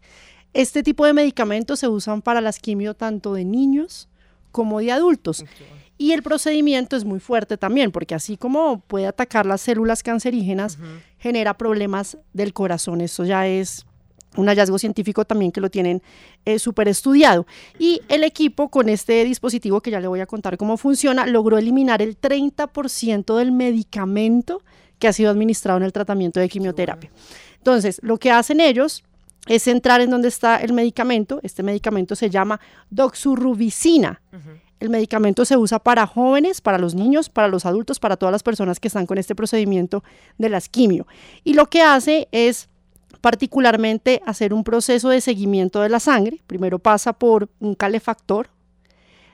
Este tipo de medicamentos se usan para las quimio tanto de niños como de adultos. Y el procedimiento es muy fuerte también, porque así como puede atacar las células cancerígenas, genera problemas del corazón. Eso ya es un hallazgo científico también que lo tienen eh, súper estudiado. Y el equipo con este dispositivo, que ya le voy a contar cómo funciona, logró eliminar el 30% del medicamento que ha sido administrado en el tratamiento de quimioterapia. Entonces, lo que hacen ellos es entrar en donde está el medicamento. Este medicamento se llama doxurubicina. El medicamento se usa para jóvenes, para los niños, para los adultos, para todas las personas que están con este procedimiento de las quimio. Y lo que hace es particularmente hacer un proceso de seguimiento de la sangre. Primero pasa por un calefactor,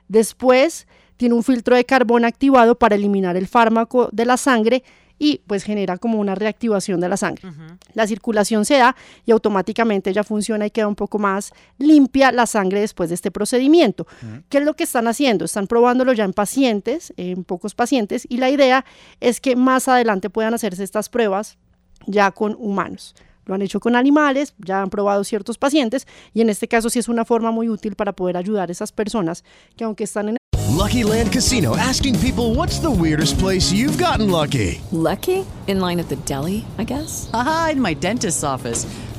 después tiene un filtro de carbón activado para eliminar el fármaco de la sangre y pues genera como una reactivación de la sangre. La circulación se da y automáticamente ya funciona y queda un poco más limpia la sangre después de este procedimiento. ¿Qué es lo que están haciendo? Están probándolo ya en pacientes, en pocos pacientes, y la idea es que más adelante puedan hacerse estas pruebas ya con humanos. Lo han hecho con animales, ya han probado ciertos pacientes y en este caso sí es una forma muy útil para poder ayudar a esas personas que aunque están en Lucky Land Casino asking people what's the weirdest place you've gotten lucky? Lucky? In line at the deli, I guess? Aha, in my dentist's office.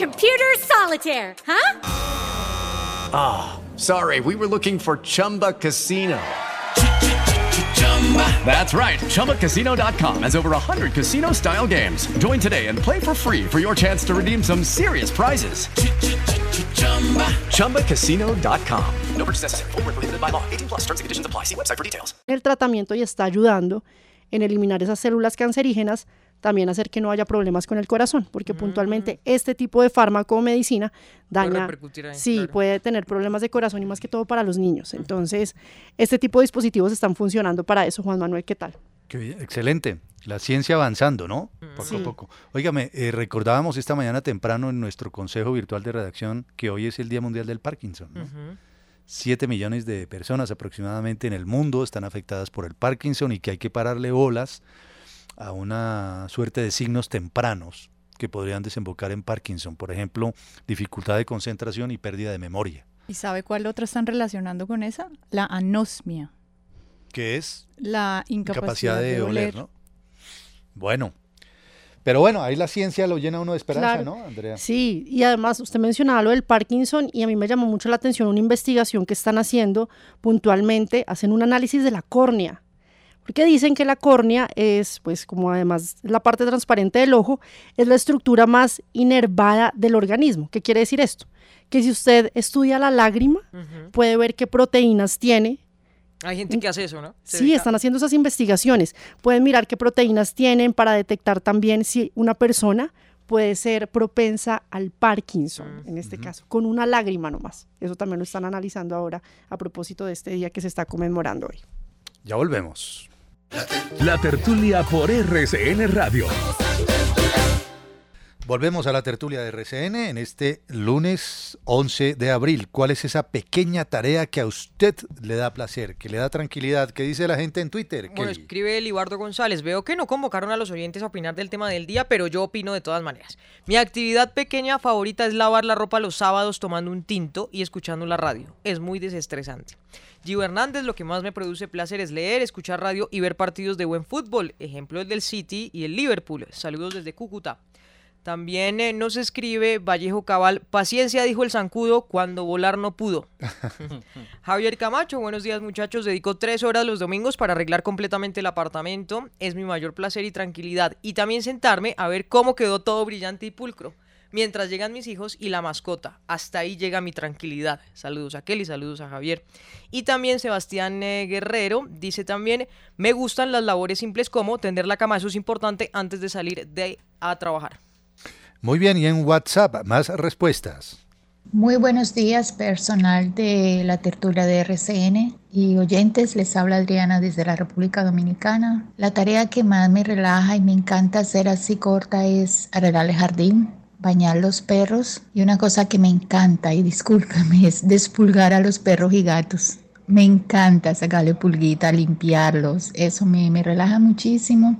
Computer solitaire, huh? Ah, sorry. We were looking for Chumba Casino. That's right. ChumbaCasino.com has over 100 casino style games. Join today and play for free for your chance to redeem some serious prizes. ChumbaCasino.com. No purchase necessary. Void where prohibited by law. 18 plus. Terms and conditions apply. See website for details. el tratamiento y está ayudando en eliminar esas células cancerígenas, también hacer que no haya problemas con el corazón, porque puntualmente este tipo de fármaco o medicina daña, repercutir ahí, sí, puede tener problemas de corazón y más que todo para los niños. Entonces, este tipo de dispositivos están funcionando para eso. Juan Manuel, ¿qué tal? Qué excelente. La ciencia avanzando, ¿no? Poco Sí. a poco. Óigame, eh, recordábamos esta mañana temprano en nuestro consejo virtual de redacción que hoy es el Día Mundial del Parkinson. ¿no? Siete millones de personas aproximadamente en el mundo están afectadas por el Parkinson y que hay que pararle bolas a una suerte de signos tempranos que podrían desembocar en Parkinson. Por ejemplo, dificultad de concentración y pérdida de memoria. ¿Y sabe cuál otra están relacionando con esa? La anosmia, que es la incapacidad, de, oler, ¿no? Bueno, pero bueno, ahí la ciencia lo llena uno de esperanza, Claro. ¿no, Andrea? Sí, y además usted mencionaba lo del Parkinson y a mí me llamó mucho la atención una investigación que están haciendo puntualmente, hacen un análisis de la córnea, porque dicen que la córnea es, pues como además la parte transparente del ojo, es la estructura más inervada del organismo. ¿Qué quiere decir esto? Que si usted estudia la lágrima, puede ver qué proteínas tiene, Hay gente que hace eso, ¿no? Se Sí, dedica- están haciendo esas investigaciones. Pueden mirar qué proteínas tienen para detectar también si una persona puede ser propensa al Parkinson, en este caso, con una lágrima nomás. Eso también lo están analizando ahora a propósito de este día que se está conmemorando hoy. Ya volvemos. La tertulia por RCN Radio. Volvemos a la tertulia de RCN en este lunes 11 de abril. ¿Cuál es esa pequeña tarea que a usted le da placer, que le da tranquilidad? ¿Qué dice la gente en Twitter? Bueno, Kelly? escribe Libardo González. Veo que no convocaron a los oyentes a opinar del tema del día, pero yo opino de todas maneras. Mi actividad pequeña favorita es lavar la ropa los sábados tomando un tinto y escuchando la radio. Es muy desestresante. Gio Hernández, lo que más me produce placer es leer, escuchar radio y ver partidos de buen fútbol. Ejemplo el del City y el Liverpool. Saludos desde Cúcuta. También eh, nos escribe Vallejo Cabal, paciencia dijo el zancudo cuando volar no pudo. Javier Camacho, buenos días muchachos, dedico tres horas los domingos para arreglar completamente el apartamento, es mi mayor placer y tranquilidad, y también sentarme a ver cómo quedó todo brillante y pulcro, mientras llegan mis hijos y la mascota, hasta ahí llega mi tranquilidad. Saludos a Kelly, saludos a Javier. Y también Sebastián eh, Guerrero dice también, me gustan las labores simples como tender la cama, eso es importante antes de salir de a trabajar. Muy bien, y en WhatsApp, más respuestas. Muy buenos días, personal de la tertulia de RCN y oyentes. Les habla Adriana desde la República Dominicana. La tarea que más me relaja y me encanta hacer así corta es arreglar el jardín, bañar los perros y una cosa que me encanta, y discúlpeme, es despulgar a los perros y gatos. Me encanta sacarle pulguita, limpiarlos. Eso me, me relaja muchísimo.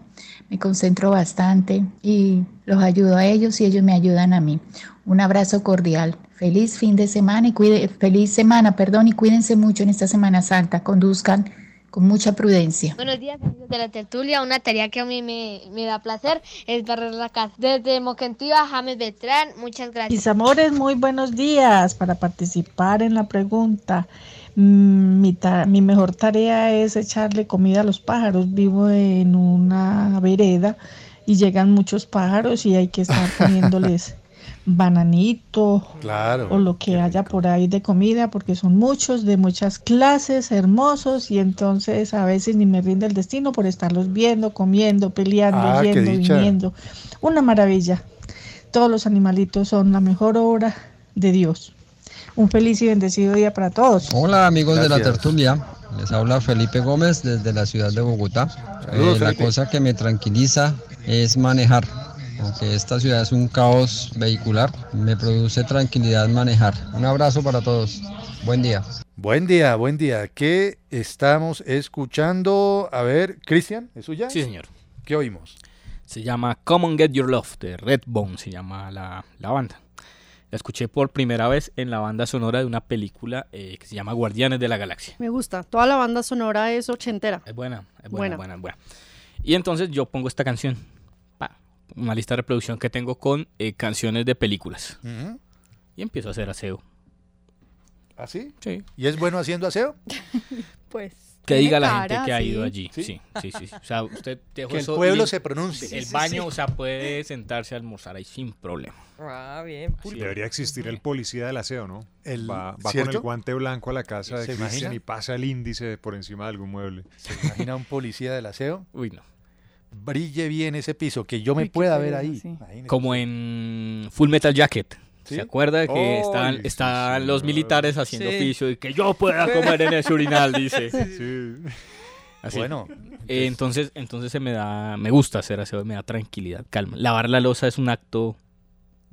Me concentro bastante y los ayudo a ellos y ellos me ayudan a mí. Un abrazo cordial. Feliz fin de semana y cuide, feliz semana, perdón, y cuídense mucho en esta Semana Santa. Conduzcan con mucha prudencia. Buenos días, amigos de la tertulia. Una tarea que a mí me, me da placer es barrer la casa. Desde Moquentiva, James Beltrán, muchas gracias. Mis amores, muy buenos días. Para participar en la pregunta, mi, ta- mi mejor tarea es echarle comida a los pájaros. Vivo en una vereda y llegan muchos pájaros y hay que estar poniéndoles bananito Claro. o lo que haya por ahí de comida, porque son muchos, de muchas clases, hermosos, y entonces a veces ni me rinde el destino por estarlos viendo, comiendo, peleando, Ah, yendo, viniendo. Una maravilla. Todos los animalitos son la mejor obra de Dios. Un feliz y bendecido día para todos. Hola amigos de la tertulia, les habla Felipe Gómez desde la ciudad de Bogotá. Saludos, Eh, la cosa que me tranquiliza es manejar, aunque esta ciudad es un caos vehicular, me produce tranquilidad manejar. Un abrazo para todos, buen día. Buen día, buen día. ¿Qué estamos escuchando? A ver, Cristian, ¿es suya? Sí, señor. ¿Qué oímos? Se llama Come on Get Your Love de Redbone, se llama la, la banda. La escuché por primera vez en la banda sonora de una película eh, que se llama Guardianes de la Galaxia. Me gusta. Toda la banda sonora es ochentera. Es buena, es Buena. buena, buena, buena. Y entonces yo pongo esta canción. Pa, una lista de reproducción que tengo con eh, canciones de películas. Y empiezo a hacer aseo. ¿Así? Sí. ¿Y es bueno haciendo aseo? Pues. Que diga la cara, gente que ha ido allí. ¿Sí? Sí, sí, sí. sí. O sea, usted dejó Que el eso pueblo se pronuncie. El baño, sí. o sea, puede sentarse a almorzar ahí sin problema. Ah, bien. Debería existir el policía del aseo, ¿no? El- va va con el guante blanco a la casa de ¿Se Cristian imagina? y pasa el índice por encima de algún mueble. ¿Se imagina un policía del aseo? Uy, no. Brille bien ese piso, que yo me Uy, pueda ver ahí. sí. Como en Full Metal Jacket. ¿Sí? ¿Se acuerda que están, sí, están los militares haciendo Sí. oficio y que yo pueda comer en ese urinal, dice? Sí. Así. Bueno, Eh, entonces, entonces se me da, me gusta hacer aseo, me da tranquilidad, calma. Lavar la losa es un acto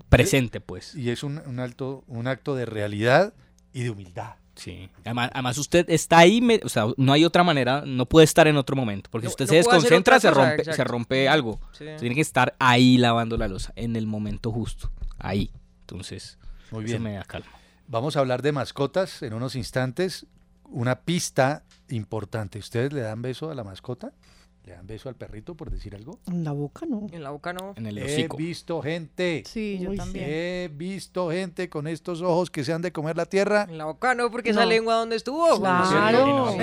presente, pues. y es un, un alto, un acto de realidad y de humildad. Sí. Además, además usted está ahí, me- o sea, no hay otra manera, no puede estar en otro momento, porque No- si usted no se desconcentra, se cosa, rompe, se rompe algo. Sí. Tiene que estar ahí lavando la losa, en el momento justo, ahí. Entonces, Muy eso bien. me da calma. Vamos a hablar de mascotas en unos instantes. Una pista importante. ¿Ustedes le dan beso a la mascota? ¿Le dan beso al perrito, por decir algo? En la boca no. En la boca no. En el He hocico. visto gente. Sí, yo Uy, también. He visto gente con estos ojos que se han de comer la tierra. En la boca no, porque No. esa lengua donde estuvo. Claro.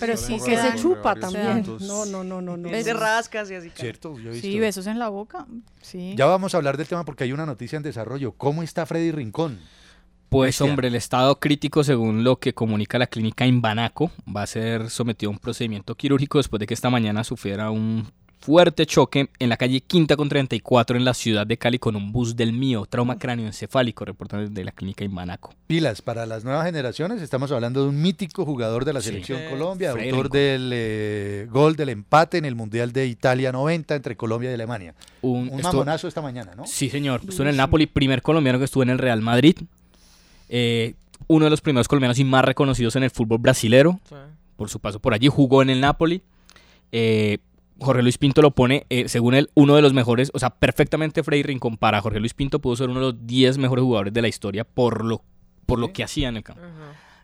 Pero sí Que se chupa también. No, no, no, no, no. Se rascas y así. ¿Cierto? Yo he visto. Sí, besos en la boca. Sí. Ya vamos a hablar del tema porque hay una noticia en desarrollo. ¿Cómo está Freddy Rincón? Pues hombre, el estado crítico, según lo que comunica la clínica Imbanaco, va a ser sometido a un procedimiento quirúrgico después de que esta mañana sufriera un fuerte choque en la calle Quinta con 34 en la ciudad de Cali con un bus del mío, trauma cráneoencefálico, reportan desde la clínica Imbanaco. Pilas, para las nuevas generaciones estamos hablando de un mítico jugador de la Sí. selección Eh, Colombia, autor del eh, gol del empate en el Mundial de Italia 90 entre Colombia y Alemania. Un, Un estuvo- mamonazo esta mañana, ¿no? Sí, señor. Estuvo en el Napoli, primer colombiano que estuvo en el Real Madrid. Eh, uno de los primeros colombianos y más reconocidos en el fútbol brasilero. Sí. por su paso por allí, jugó en el Napoli. Eh, Jorge Luis Pinto lo pone, eh, según él, uno de los mejores, o sea, perfectamente Freddy Rincón para Jorge Luis Pinto pudo ser uno de los 10 mejores jugadores de la historia por lo, por lo que hacía en el campo.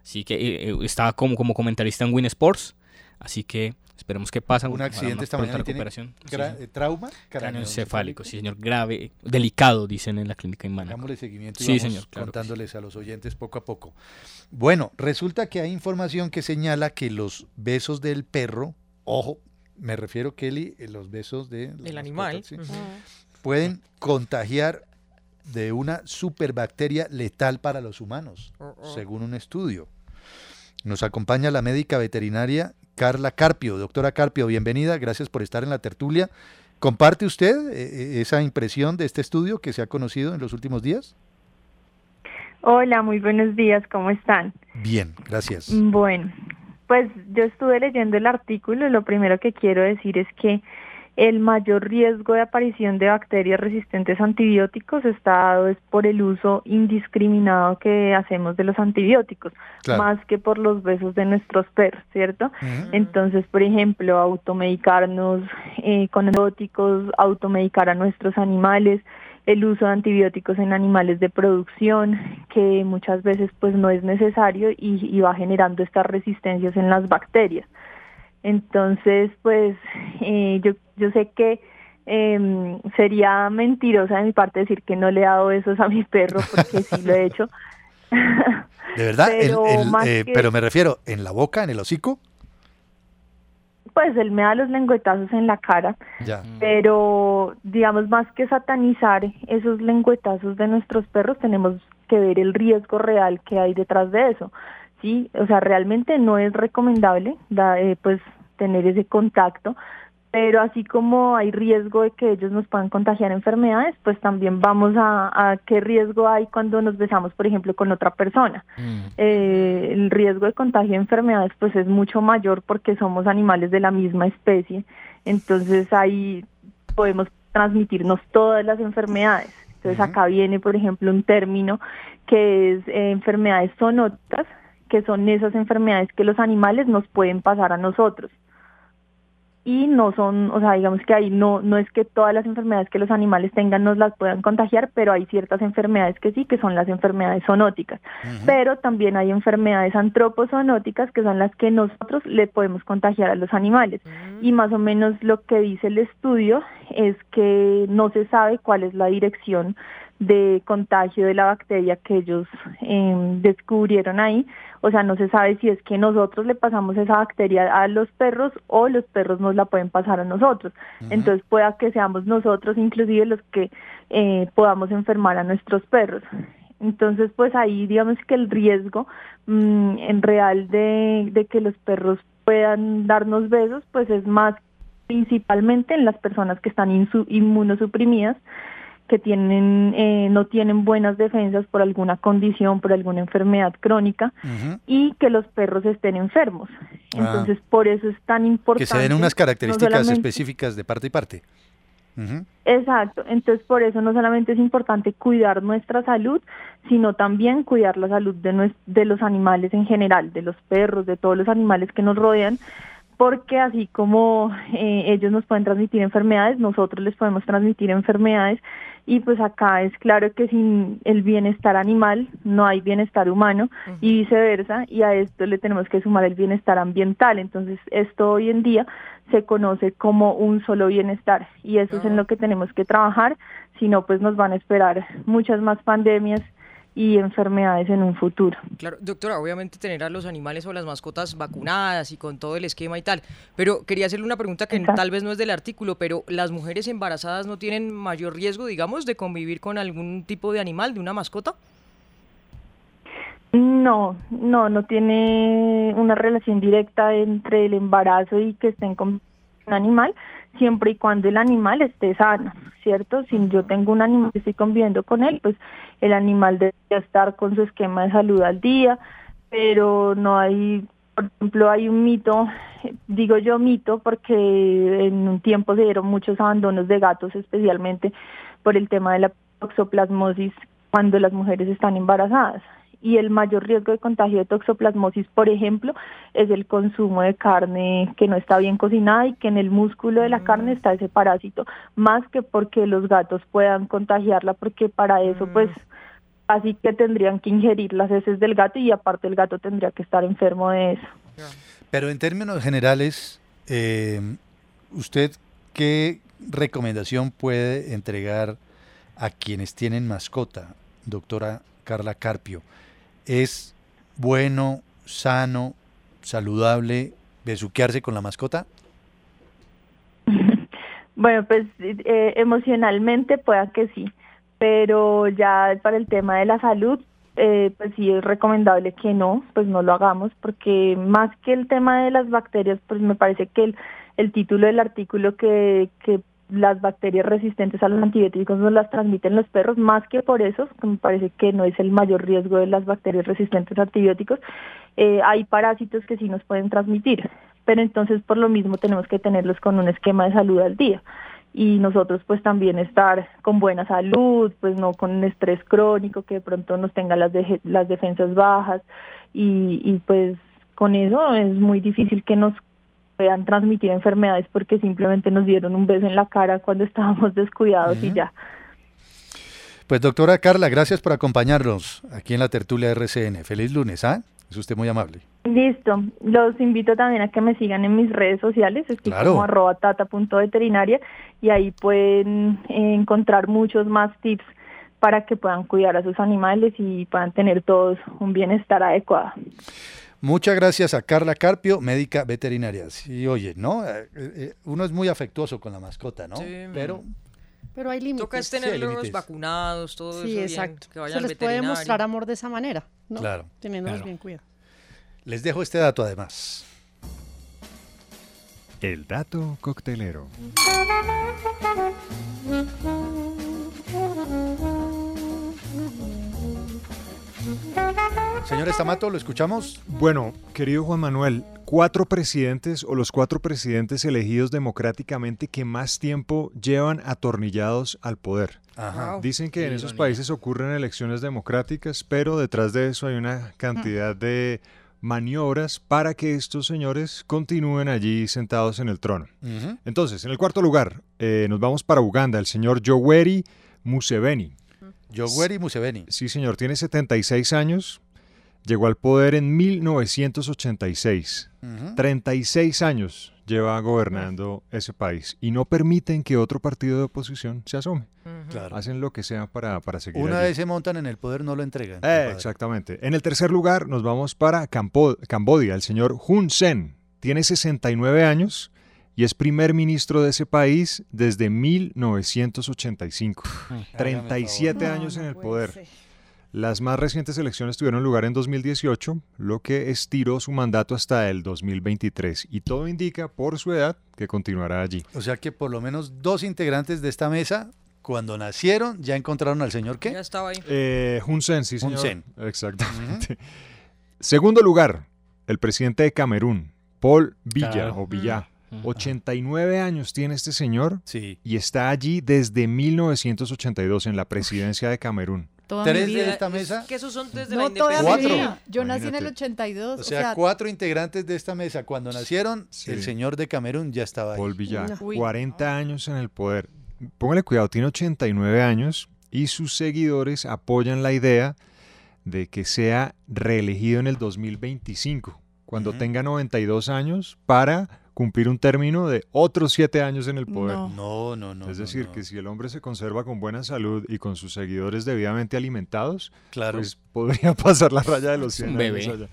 Así que eh, estaba como, como comentarista en Win Sports, así que esperemos que pasa. Un accidente esta mañana y tiene recuperación. Sí, trauma Cráneoencefálico, sí señor, grave, delicado, dicen en la clínica Imbanaco. Hagámosle seguimiento y Sí, vamos señor, claro que sí. contándoles a los oyentes poco a poco. Bueno, resulta que hay información que señala que los besos del perro, ojo, me refiero, Kelly, eh, los besos de las El animal. pueden contagiar de una superbacteria letal para los humanos, Oh, oh. según un estudio. Nos acompaña la médica veterinaria Carla Carpio. Doctora Carpio, bienvenida, gracias por estar en la tertulia. ¿Comparte usted eh, eh, esa impresión de este estudio que se ha conocido en los últimos días? Hola, muy buenos días, ¿cómo están? Bien, gracias. Bueno, pues yo estuve leyendo el artículo y lo primero que quiero decir es que el mayor riesgo de aparición de bacterias resistentes a antibióticos está dado es por el uso indiscriminado que hacemos de los antibióticos, Claro. más que por los besos de nuestros perros, ¿cierto? Entonces, por ejemplo, automedicarnos eh, con antibióticos, automedicar a nuestros animales, el uso de antibióticos en animales de producción, que muchas veces pues no es necesario y, y va generando estas resistencias en las bacterias. Entonces, pues eh, yo, yo sé que em, sería mentirosa de mi parte decir que no le he dado besos a mi perro, porque sí lo he hecho. ¿De verdad? Pero el, eh, que- pero me refiero, ¿en la boca, en el hocico? pues él me da los lengüetazos en la cara, Ya. pero digamos más que satanizar esos lengüetazos de nuestros perros, tenemos que ver el riesgo real que hay detrás de eso. Sí, o sea, realmente no es recomendable da- eh, pues tener ese contacto, pero así como hay riesgo de que ellos nos puedan contagiar enfermedades, pues también vamos a, a qué riesgo hay cuando nos besamos, por ejemplo, con otra persona. Eh, el riesgo de contagio de enfermedades pues es mucho mayor porque somos animales de la misma especie, entonces ahí podemos transmitirnos todas las enfermedades. Entonces acá viene, por ejemplo, un término que es eh, enfermedades zoonóticas, que son esas enfermedades que los animales nos pueden pasar a nosotros y no son, o sea, digamos que ahí no, no es que todas las enfermedades que los animales tengan nos las puedan contagiar, pero hay ciertas enfermedades que sí, que son las enfermedades zoonóticas. Pero también hay enfermedades antropozoonóticas, que son las que nosotros le podemos contagiar a los animales. Y más o menos lo que dice el estudio es que no se sabe cuál es la dirección de contagio de la bacteria que ellos eh, descubrieron ahí. O sea, no se sabe si es que nosotros le pasamos esa bacteria a los perros o los perros nos la pueden pasar a nosotros. Entonces pueda que seamos nosotros inclusive los que eh, podamos enfermar a nuestros perros. Entonces, pues ahí digamos que el riesgo mm, en real de, de que los perros puedan darnos besos, pues es más principalmente en las personas que están inmunosuprimidas, que tienen eh, no tienen buenas defensas por alguna condición, por alguna enfermedad crónica y que los perros estén enfermos. Entonces, por eso es tan importante. Ah. Que se den unas características específicas de parte y parte. Exacto, entonces por eso no solamente es importante cuidar nuestra salud, sino también cuidar la salud de, de los animales en general, de los perros, de todos los animales que nos rodean, porque así como eh, ellos nos pueden transmitir enfermedades, nosotros les podemos transmitir enfermedades y pues acá es claro que sin el bienestar animal no hay bienestar humano y viceversa y a esto le tenemos que sumar el bienestar ambiental. Entonces esto hoy en día se conoce como un solo bienestar y eso es en lo que tenemos que trabajar, si no pues nos van a esperar muchas más pandemias y enfermedades en un futuro. Claro, doctora, obviamente tener a los animales o las mascotas vacunadas y con todo el esquema y tal, pero quería hacerle una pregunta que Exacto. tal vez no es del artículo, pero ¿las mujeres embarazadas no tienen mayor riesgo, digamos, de convivir con algún tipo de animal, de una mascota? No, no, no tiene una relación directa entre el embarazo y que estén con un animal, siempre y cuando el animal esté sano, ¿cierto? Si yo tengo un animal y estoy conviviendo con él, pues el animal debería estar con su esquema de salud al día, pero no hay, por ejemplo, hay un mito, digo yo mito, porque en un tiempo se dieron muchos abandonos de gatos, especialmente por el tema de la toxoplasmosis cuando las mujeres están embarazadas. Y el mayor riesgo de contagio de toxoplasmosis, por ejemplo, es el consumo de carne que no está bien cocinada y que en el músculo de la carne está ese parásito, más que porque los gatos puedan contagiarla, porque para eso pues así que tendrían que ingerir las heces del gato y aparte el gato tendría que estar enfermo de eso. Pero en términos generales, eh, ¿usted qué recomendación puede entregar a quienes tienen mascota, doctora Carla Carpio? ¿Es bueno, sano, saludable besuquearse con la mascota? Bueno, pues eh, emocionalmente pueda que sí, pero ya para el tema de la salud, eh, pues sí es recomendable que no, pues no lo hagamos, porque más que el tema de las bacterias, pues me parece que el, el título del artículo que, que las bacterias resistentes a los antibióticos nos las transmiten los perros, más que por eso, que me parece que no es el mayor riesgo de las bacterias resistentes a antibióticos, eh, hay parásitos que sí nos pueden transmitir, pero entonces por lo mismo tenemos que tenerlos con un esquema de salud al día. Y nosotros pues también estar con buena salud, pues no con un estrés crónico que de pronto nos tenga las, deje- las defensas bajas. Y, y pues con eso es muy difícil que nos puedan transmitir enfermedades porque simplemente nos dieron un beso en la cara cuando estábamos descuidados y ya. Pues doctora Carla, gracias por acompañarnos aquí en la tertulia RCN. Feliz lunes, ¿ah? Es usted muy amable. Listo, los invito también a que me sigan en mis redes sociales, estoy Claro. como arroba tata.veterinaria y ahí pueden eh, encontrar muchos más tips para que puedan cuidar a sus animales y puedan tener todos un bienestar adecuado. Muchas gracias a Carla Carpio, médica veterinaria. Sí, oye, ¿no? Eh, eh, uno es muy afectuoso con la mascota, ¿no? Sí. Pero Pero hay límites. Toca es tenerlos vacunados, todo Sí, eso exacto. bien, que vayan Se al les puede mostrar amor de esa manera, ¿no? Claro, Teniéndolos claro. bien cuidado. les dejo este dato además. El dato coctelero. Señor Estamato, ¿lo escuchamos? Bueno, querido Juan Manuel, cuatro presidentes o los cuatro presidentes elegidos democráticamente que más tiempo llevan atornillados al poder. Ajá. Dicen que Qué en esos ironía. países ocurren elecciones democráticas, pero detrás de eso hay una cantidad de maniobras para que estos señores continúen allí sentados en el trono. Entonces, en el cuarto lugar, eh, nos vamos para Uganda, el señor Yoweri Museveni. Yoweri Museveni. Sí, señor, tiene 76 años, llegó al poder en 1986. Ujú. 36 años lleva gobernando ese país y no permiten que otro partido de oposición se asome. Claro. Hacen lo que sea para, para seguir Una allí. vez se montan en el poder, no lo entregan. Eh, exactamente. En el tercer lugar nos vamos para Campo- Cambodia. El señor Hun Sen tiene 69 años y es primer ministro de ese país desde 1985. 37 No, años en el poder. Las más recientes elecciones tuvieron lugar en 2018, lo que estiró su mandato hasta el 2023. Y todo indica, por su edad, que continuará allí. O sea que por lo menos dos integrantes de esta mesa, cuando nacieron, ya encontraron al señor Ya qué? estaba ahí. Eh, Hun Sen, sí, Hun señor. Sen. Exactamente. Segundo lugar, el presidente de Camerún, Paul Villa Claro. o Villa. Mm. 89 años tiene este señor Sí. y está allí desde 1982 en la presidencia de Camerún. Toda Tres mi de esta mesa, Que esos son desde No, la toda mi independencia. Yo nací en el Imagínate. 82. o sea, cuatro integrantes de esta mesa, cuando nacieron, Sí. el señor de Camerún ya estaba ahí. Paul Villa, No. Uy. 40 años en el poder. Póngale cuidado, tiene 89 años y sus seguidores apoyan la idea de que sea reelegido en el 2025, cuando tenga 92 años, para cumplir un término de otros 7 años en el poder. No. No, no, no. es decir, no. que si el hombre se conserva con buena salud y con sus seguidores debidamente alimentados, Claro. pues podría pasar la raya de los Es 100 un años bebé. allá.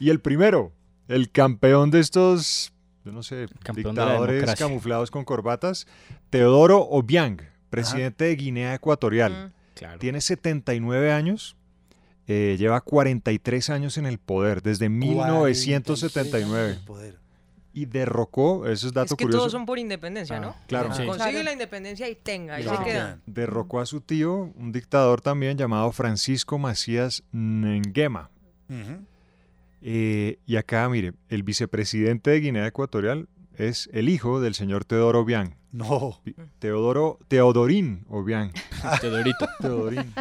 Y el primero, el campeón de estos, yo no sé, Campeón dictadores camuflados con corbatas, Teodoro Obiang, presidente de Guinea Ecuatorial. Claro. Tiene 79 años, eh, lleva 43 años en el poder, desde 1979. El poder. Y derrocó, eso es dato Es que curioso, todos son por independencia, ¿no? claro. Sí. Consigue la independencia y tenga, ahí Y se se queda. quedan. derrocó a su tío, un dictador también llamado Francisco Macías Nguema. Eh, y acá, mire, el vicepresidente de Guinea Ecuatorial es el hijo del señor Teodoro Obiang. No. Teodoro, Teodorín Obiang. Teodorito. Teodorín.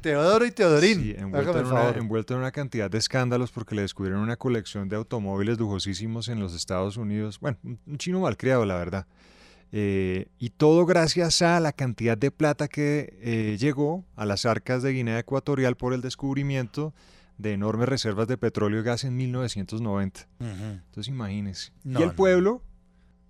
Teodoro y Teodorín. Sí, envuelto, Hágame en una, favor. envuelto en una cantidad de escándalos porque le descubrieron una colección de automóviles lujosísimos en los Estados Unidos. Bueno, un, un chino malcriado, la verdad. Eh, y todo gracias a la cantidad de plata que eh, llegó a las arcas de Guinea Ecuatorial por el descubrimiento de enormes reservas de petróleo y gas en 1990. Ujú. Entonces imagínense. No, y el no. pueblo,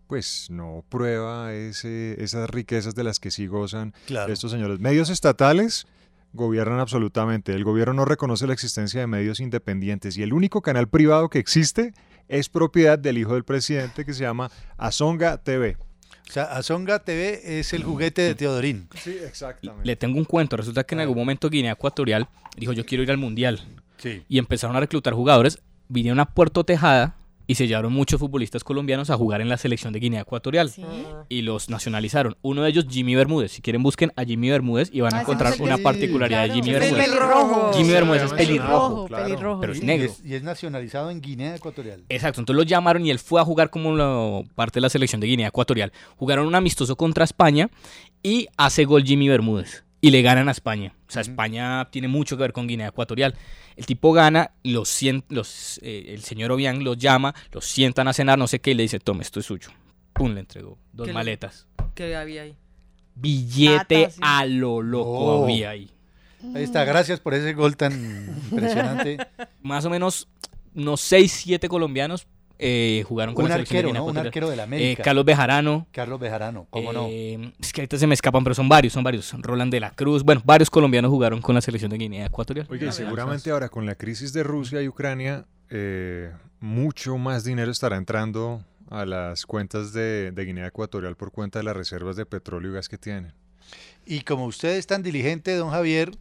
pues no prueba ese, esas riquezas de las que sí gozan Claro. estos señores. Medios estatales gobiernan absolutamente. El gobierno no reconoce la existencia de medios independientes y el único canal privado que existe es propiedad del hijo del presidente que se llama Azonga TV. O sea, Azonga TV es el juguete de Teodorín. Sí, exactamente. Le tengo un cuento. Resulta que en algún momento Guinea Ecuatorial dijo yo quiero ir al Mundial. Sí. Y empezaron a reclutar jugadores. Vinieron a Puerto Tejada y se llevaron muchos futbolistas colombianos a jugar en la selección de Guinea Ecuatorial. Y los nacionalizaron. Uno de ellos, Jimmy Bermúdez. Si quieren, busquen a Jimmy Bermúdez y van a Ah, encontrar una particularidad de claro. Jimmy Es el Bermúdez. pelirrojo. Jimmy Bermúdez es Sí, pelirrojo. Pero es Y- negro. Y es, y es nacionalizado en Guinea Ecuatorial. Exacto, entonces lo llamaron y él fue a jugar como parte de la selección de Guinea Ecuatorial. Jugaron un amistoso contra España y hace gol Jimmy Bermúdez y le ganan a España. O sea, España tiene mucho que ver con Guinea Ecuatorial. El tipo gana, los, sien- los eh, el señor Obiang los llama, los sientan a cenar, no sé qué, y le dice, tome, esto es suyo. Pum, le entregó dos ¿Qué le- maletas. ¿Qué había ahí? Billete sí. a lo loco Oh. había ahí. Ahí está, gracias por ese gol tan impresionante. Más o menos unos 6, 7 colombianos eh, jugaron con Un la arquero, ¿no? Un arquero de la Eh, América. Carlos Bejarano. Carlos Bejarano, ¿cómo no? Eh, Es que ahorita se me escapan, pero son varios, son varios. Roland de la Cruz. Bueno, varios colombianos jugaron con la selección de Guinea Ecuatorial. Oye, y seguramente ahora con la crisis de Rusia y Ucrania, eh, mucho más dinero estará entrando a las cuentas de, de Guinea Ecuatorial por cuenta de las reservas de petróleo y gas que tienen. Y como usted es tan diligente, don Javier,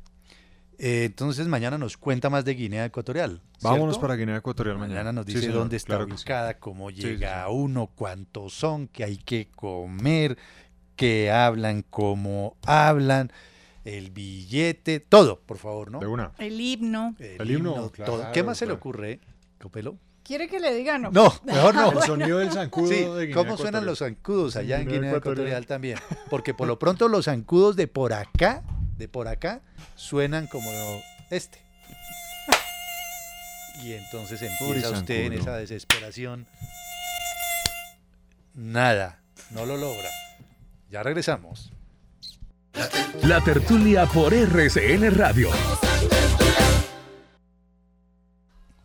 eh, entonces mañana nos cuenta más de Guinea Ecuatorial. Vámonos para Guinea Ecuatorial mañana. Mañana nos Sí, dice señor, dónde está claro que sí. ubicada, cómo Sí, llega sí, uno, cuántos son, qué hay que comer, qué hablan, cómo hablan, el billete, todo, por favor, ¿no? De una. El himno. El, himno, claro, todo. ¿Qué más se le ocurre, Copelo? ¿Quiere que le diga no? No, mejor no. El sonido del zancudo Sí, de Guinea ¿Cómo suenan los zancudos allá en Guinea Guinea Ecuatorial. Ecuatorial también? Porque por lo pronto los zancudos de por acá, de por acá, suenan como este. Y entonces empieza usted en esa desesperación. Nada, no lo logra. Ya regresamos. La tertulia por RCN Radio.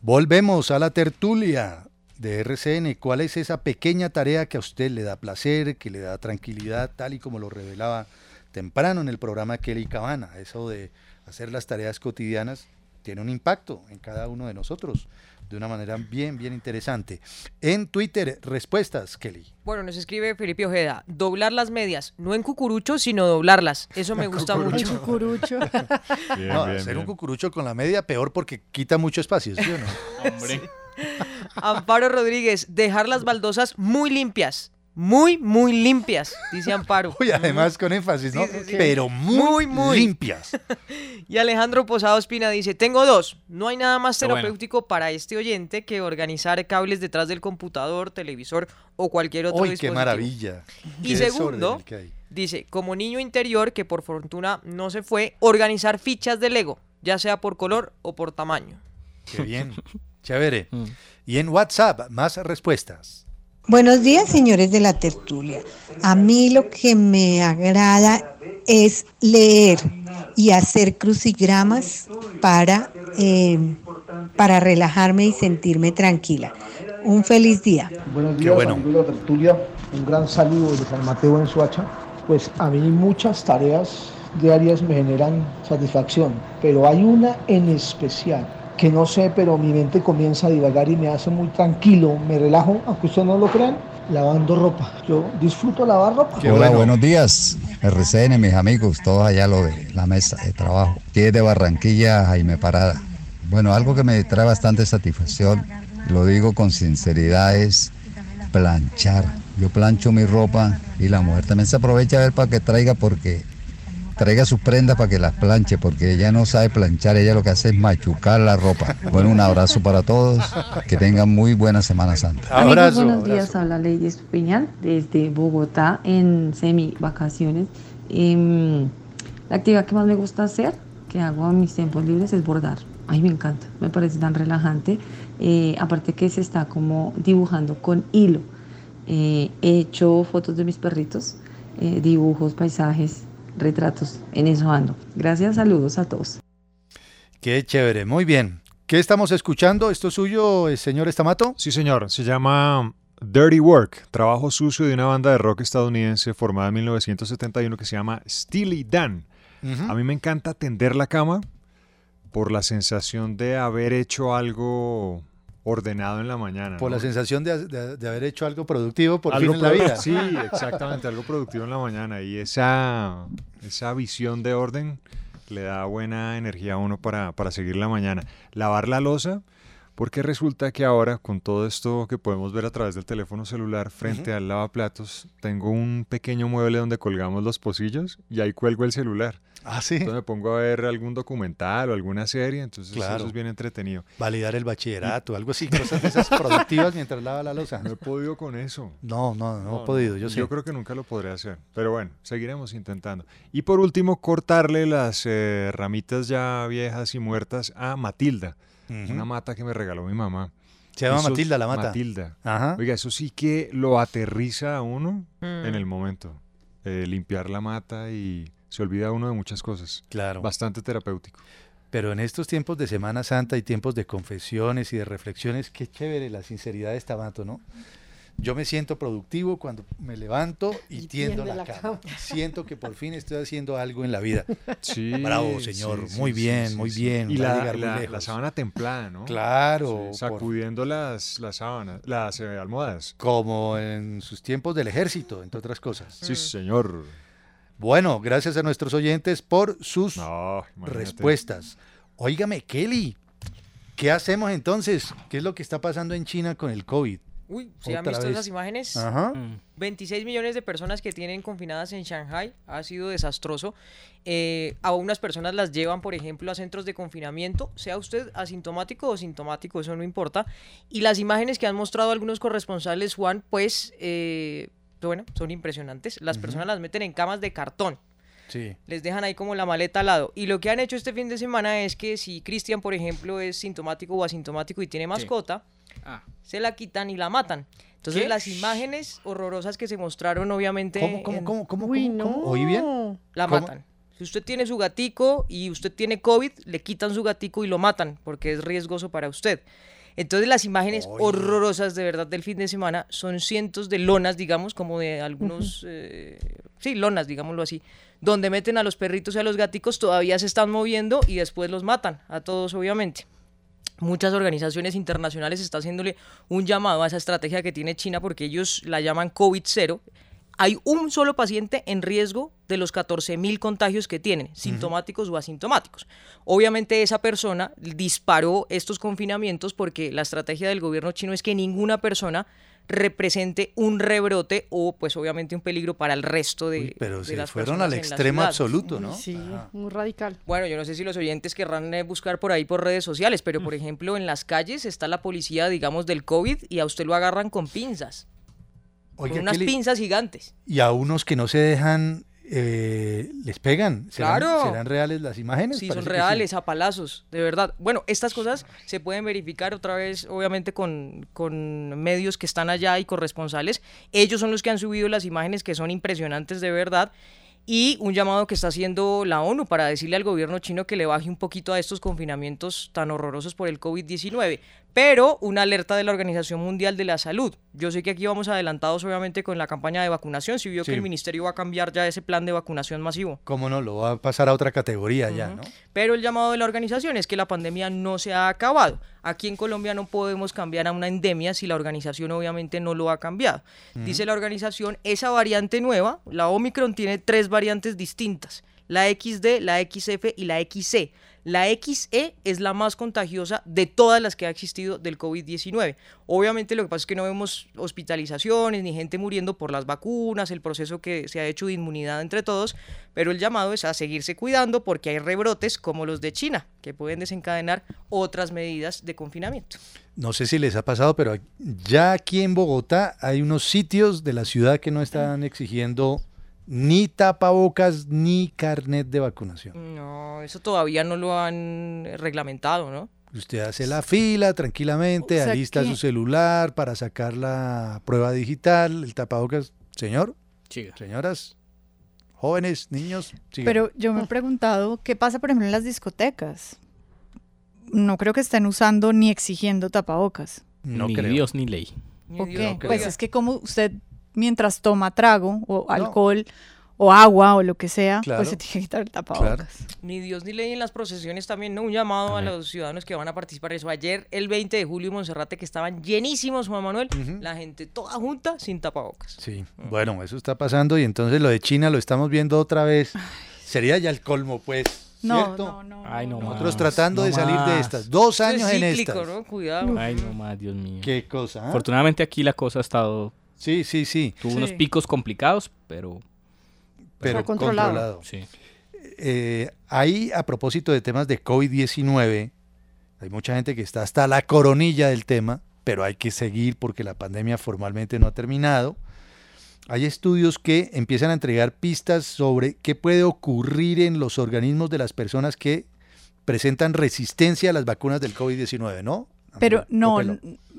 Volvemos a la tertulia de RCN. ¿Cuál es esa pequeña tarea que a usted le da placer, que le da tranquilidad, tal y como lo revelaba temprano en el programa Kelly Cabana? Eso de hacer las tareas cotidianas tiene un impacto en cada uno de nosotros de una manera bien, bien interesante. En Twitter, respuestas, Kelly. Bueno, nos escribe Felipe Ojeda, doblar las medias, no en cucurucho, sino doblarlas. Eso me gusta mucho. Cucurucho. Bien, no, bien, hacer un cucurucho con la media, peor porque quita mucho espacio, ¿sí o no? Hombre. Amparo Rodríguez, dejar las baldosas muy limpias. Muy, muy limpias, dice Amparo. Uy, además con énfasis, ¿no? Sí, sí, sí. Pero muy, Muy, muy. limpias. Y Alejandro Posado Espina dice, tengo dos. No hay nada más Qué bueno. terapéutico para este oyente que organizar cables detrás del computador, televisor o cualquier otro Uy, qué dispositivo. maravilla. Y Qué segundo, dice, como niño interior que por fortuna no se fue, organizar fichas de Lego, ya sea por color o por tamaño. Qué bien. Chévere. Y en WhatsApp, más respuestas. Buenos días, señores de la tertulia. A mí lo que me agrada es leer y hacer crucigramas para, eh, para relajarme y sentirme tranquila. Un feliz día. Buenos días, bueno. amigos de la tertulia. Un gran saludo de San Mateo en Suacha. Pues a mí muchas tareas diarias me generan satisfacción, pero hay una en especial que no sé, pero mi mente comienza a divagar y me hace muy tranquilo, me relajo, aunque ustedes no lo crean, lavando ropa. Yo disfruto lavar ropa. Hola, buenos días. RCN, mis amigos, todos allá lo de la mesa de trabajo. Aquí es de Barranquilla, Jaime Parada. Bueno, algo que me trae bastante satisfacción, lo digo con sinceridad, es planchar. Yo plancho mi ropa y la mujer también se aprovecha a ver para que traiga porque traiga sus prendas para que las planche, porque ella no sabe planchar, ella lo que hace es machucar la ropa. Bueno, un abrazo para todos, que tengan muy buena Semana Santa. Abrazo, buenos abrazo. días. Habla Lady Estupiñal desde Bogotá en semi vacaciones. Em, la actividad que más me gusta hacer, que hago en mis tiempos libres, es bordar. Ay, me encanta, me parece tan relajante. Eh, aparte que se está como dibujando con hilo. Eh, he hecho fotos de mis perritos, eh, dibujos, paisajes, retratos. En eso ando. Gracias, saludos a todos. Qué chévere. Muy bien. ¿Qué estamos escuchando? ¿Esto es suyo, eh, señor Estamato? Sí, señor. Se llama Dirty Work, trabajo sucio de una banda de rock estadounidense formada en 1971 que se llama Steely Dan. A mí me encanta tender la cama por la sensación de haber hecho algo ordenado en la mañana. Por ¿no? la sensación de, de- de haber hecho algo productivo por algo fin en la vida. Sí, exactamente, algo productivo en la mañana. Y esa, esa visión de orden le da buena energía a uno para, para seguir la mañana. Lavar la losa, porque resulta que ahora, con todo esto que podemos ver a través del teléfono celular frente al lavaplatos, tengo un pequeño mueble donde colgamos los pocillos y ahí cuelgo el celular. Ah, sí. Entonces me pongo a ver algún documental o alguna serie, entonces Claro. eso es bien entretenido. Validar el bachillerato, algo así, cosas de esas productivas mientras lava la losa. No he podido con eso. No, no, no, he podido, yo sé. creo que nunca lo podré hacer. Pero bueno, seguiremos intentando. Y por último, cortarle las eh, ramitas ya viejas y muertas a Matilda. Ujú. Una mata que me regaló mi mamá. Se llama Eso- Matilda la mata. Matilda. Ajá. Oiga, eso sí que lo aterriza a uno Mm. en el momento. Eh, limpiar la mata y se olvida uno de muchas cosas. Claro. Bastante terapéutico. Pero en estos tiempos de Semana Santa y tiempos de confesiones y de reflexiones, qué chévere la sinceridad de Estamato, ¿no? Yo me siento productivo cuando me levanto y, Y tiendo la, la cama. cama. Siento que por fin estoy haciendo algo en la vida. Sí, Bravo, señor. sí, muy sí, bien, sí, muy sí. bien. Y la, la- la sábana templada, ¿no? Claro, Sí, por- sacudiendo las, las sábanas, las eh, almohadas. Como en sus tiempos del ejército, entre otras cosas. Sí, señor. Bueno, gracias a nuestros oyentes por sus respuestas. Óigame, Kelly, ¿qué hacemos entonces? ¿Qué es lo que está pasando en China con el COVID? Uy, ¿se han visto vez. esas imágenes? Ajá. 26 millones de personas que tienen confinadas en Shanghai. Ha sido desastroso. Eh, a unas personas las llevan, por ejemplo, a centros de confinamiento. Sea usted asintomático o sintomático, eso no importa. Y las imágenes que han mostrado algunos corresponsales, Juan, pues, eh, bueno, son impresionantes. Las Ujú. personas las meten en camas de cartón. Sí. Les dejan ahí como la maleta al lado. Y lo que han hecho este fin de semana es que si Cristian, por ejemplo, es sintomático o asintomático y tiene mascota, Ah. se la quitan y la matan. Entonces ¿Qué? las imágenes horrorosas que se mostraron obviamente... ¿Cómo, cómo, en- cómo, cómo, Uy, cómo, cómo? no. ¿Oí bien? La ¿Cómo? matan. Si usted tiene su gatico y usted tiene COVID, le quitan su gatico y lo matan porque es riesgoso para usted. Entonces las imágenes horrorosas de verdad del fin de semana son cientos de lonas, digamos, como de algunos, eh, sí, lonas, digámoslo así, donde meten a los perritos y a los gaticos, todavía se están moviendo y después los matan, a todos obviamente. Muchas organizaciones internacionales están haciéndole un llamado a esa estrategia que tiene China porque ellos la llaman COVID-0. Hay un solo paciente en riesgo de los 14.000 contagios que tienen, sintomáticos o asintomáticos. Obviamente esa persona disparó estos confinamientos porque la estrategia del gobierno chino es que ninguna persona represente un rebrote o pues obviamente un peligro para el resto de, Pero de se las fueron al extremo absoluto, ¿no? Sí, muy radical. Bueno, yo no sé si los oyentes querrán eh, buscar por ahí por redes sociales, pero Mm. por ejemplo en las calles está la policía, digamos, del COVID y a usted lo agarran con pinzas. Oiga, con unas pinzas gigantes. Y a unos que no se dejan, eh, les pegan. ¿Serán, Claro. ¿Serán reales las imágenes? Sí, Parece son reales, a palazos, de verdad. Bueno, estas cosas se pueden verificar otra vez, obviamente, con, con medios que están allá y corresponsales. Ellos son los que han subido las imágenes que son impresionantes de verdad. Y un llamado que está haciendo la ONU para decirle al gobierno chino que le baje un poquito a estos confinamientos tan horrorosos por el COVID-19. Pero una alerta de la Organización Mundial de la Salud. Yo sé que aquí vamos adelantados, obviamente, con la campaña de vacunación. Si vio Sí. que el ministerio va a cambiar ya ese plan de vacunación masivo. ¿Cómo no? Lo va a pasar a otra categoría ya, ¿no? Pero el llamado de la organización es que la pandemia no se ha acabado. Aquí en Colombia no podemos cambiar a una endemia si la organización obviamente no lo ha cambiado. Dice la organización, esa variante nueva, la Omicron, tiene tres variantes distintas. La XD, la XF y la XC. La XE es la más contagiosa de todas las que ha existido del COVID-19. Obviamente lo que pasa es que no vemos hospitalizaciones ni gente muriendo por las vacunas, el proceso que se ha hecho de inmunidad entre todos, pero el llamado es a seguirse cuidando porque hay rebrotes como los de China, que pueden desencadenar otras medidas de confinamiento. No sé si les ha pasado, pero ya aquí en Bogotá hay unos sitios de la ciudad que no están exigiendo ni tapabocas ni carnet de vacunación. No, eso todavía no lo han reglamentado, ¿no? Usted hace la fila tranquilamente, O sea alista su celular para sacar la prueba digital, el tapabocas. Señor, señoras, jóvenes, niños, sigan. Pero yo me he preguntado, ¿qué pasa, por ejemplo, en las discotecas? No creo que estén usando ni exigiendo tapabocas. No ni creo. Dios ni ley. ¿O Dios qué? no Pues creo. es que como usted mientras toma trago o alcohol o agua o lo que sea, Claro. pues se tiene que quitar el tapabocas. Ni Dios ni ley en las procesiones también, ¿no? Un llamado a los ciudadanos que van a participar. Eso ayer, el 20 de julio, en Monserrate, que estaban llenísimos, Juan Manuel, la gente toda junta sin tapabocas. Sí, bueno, eso está pasando y entonces lo de China lo estamos viendo otra vez. Sería ya el colmo, pues. No, no, no. Ay, no Nosotros más, tratando no de salir de estas. Dos Eso es años en cíclico, estas. ¿no? Cuidado. Ay, no más, Dios mío. Qué cosa. ¿ah? Afortunadamente aquí la cosa ha estado... Sí, sí, sí. Tuvo Sí. unos picos complicados, pero... Pero controlado. Sí. Eh, ahí, a propósito de temas de COVID-19, hay mucha gente que está hasta la coronilla del tema, pero hay que seguir porque la pandemia formalmente no ha terminado. Hay estudios que empiezan a entregar pistas sobre qué puede ocurrir en los organismos de las personas que presentan resistencia a las vacunas del COVID-19, ¿no? Pero no,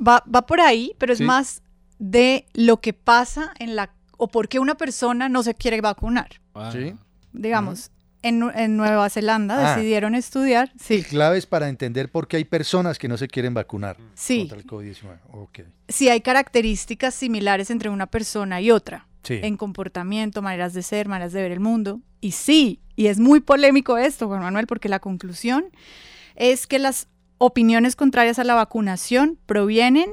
va, va por ahí, pero es Sí. más de lo que pasa en la o por qué una persona no se quiere vacunar. Sí. Digamos, En, en Nueva Zelanda Ah. decidieron estudiar, sí, Claves para entender por qué hay personas que no se quieren vacunar Sí. contra el COVID-19. Ok. si hay características similares entre una persona y otra. Sí. En comportamiento, maneras de ser, maneras de ver el mundo. Y sí, y es muy polémico esto, Juan Manuel, porque la conclusión es que las opiniones contrarias a la vacunación provienen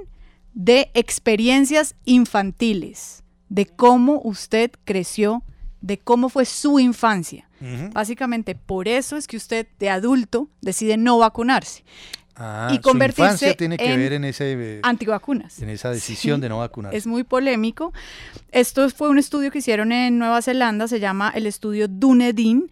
de experiencias infantiles, de cómo usted creció, de cómo fue su infancia. Básicamente, por eso es que usted de adulto decide no vacunarse Ah, y su convertirse infancia tiene que en ver en ese eh, antivacunas. en esa decisión Sí, de no vacunarse. Es muy polémico. Esto fue un estudio que hicieron en Nueva Zelanda, se llama el estudio Dunedin.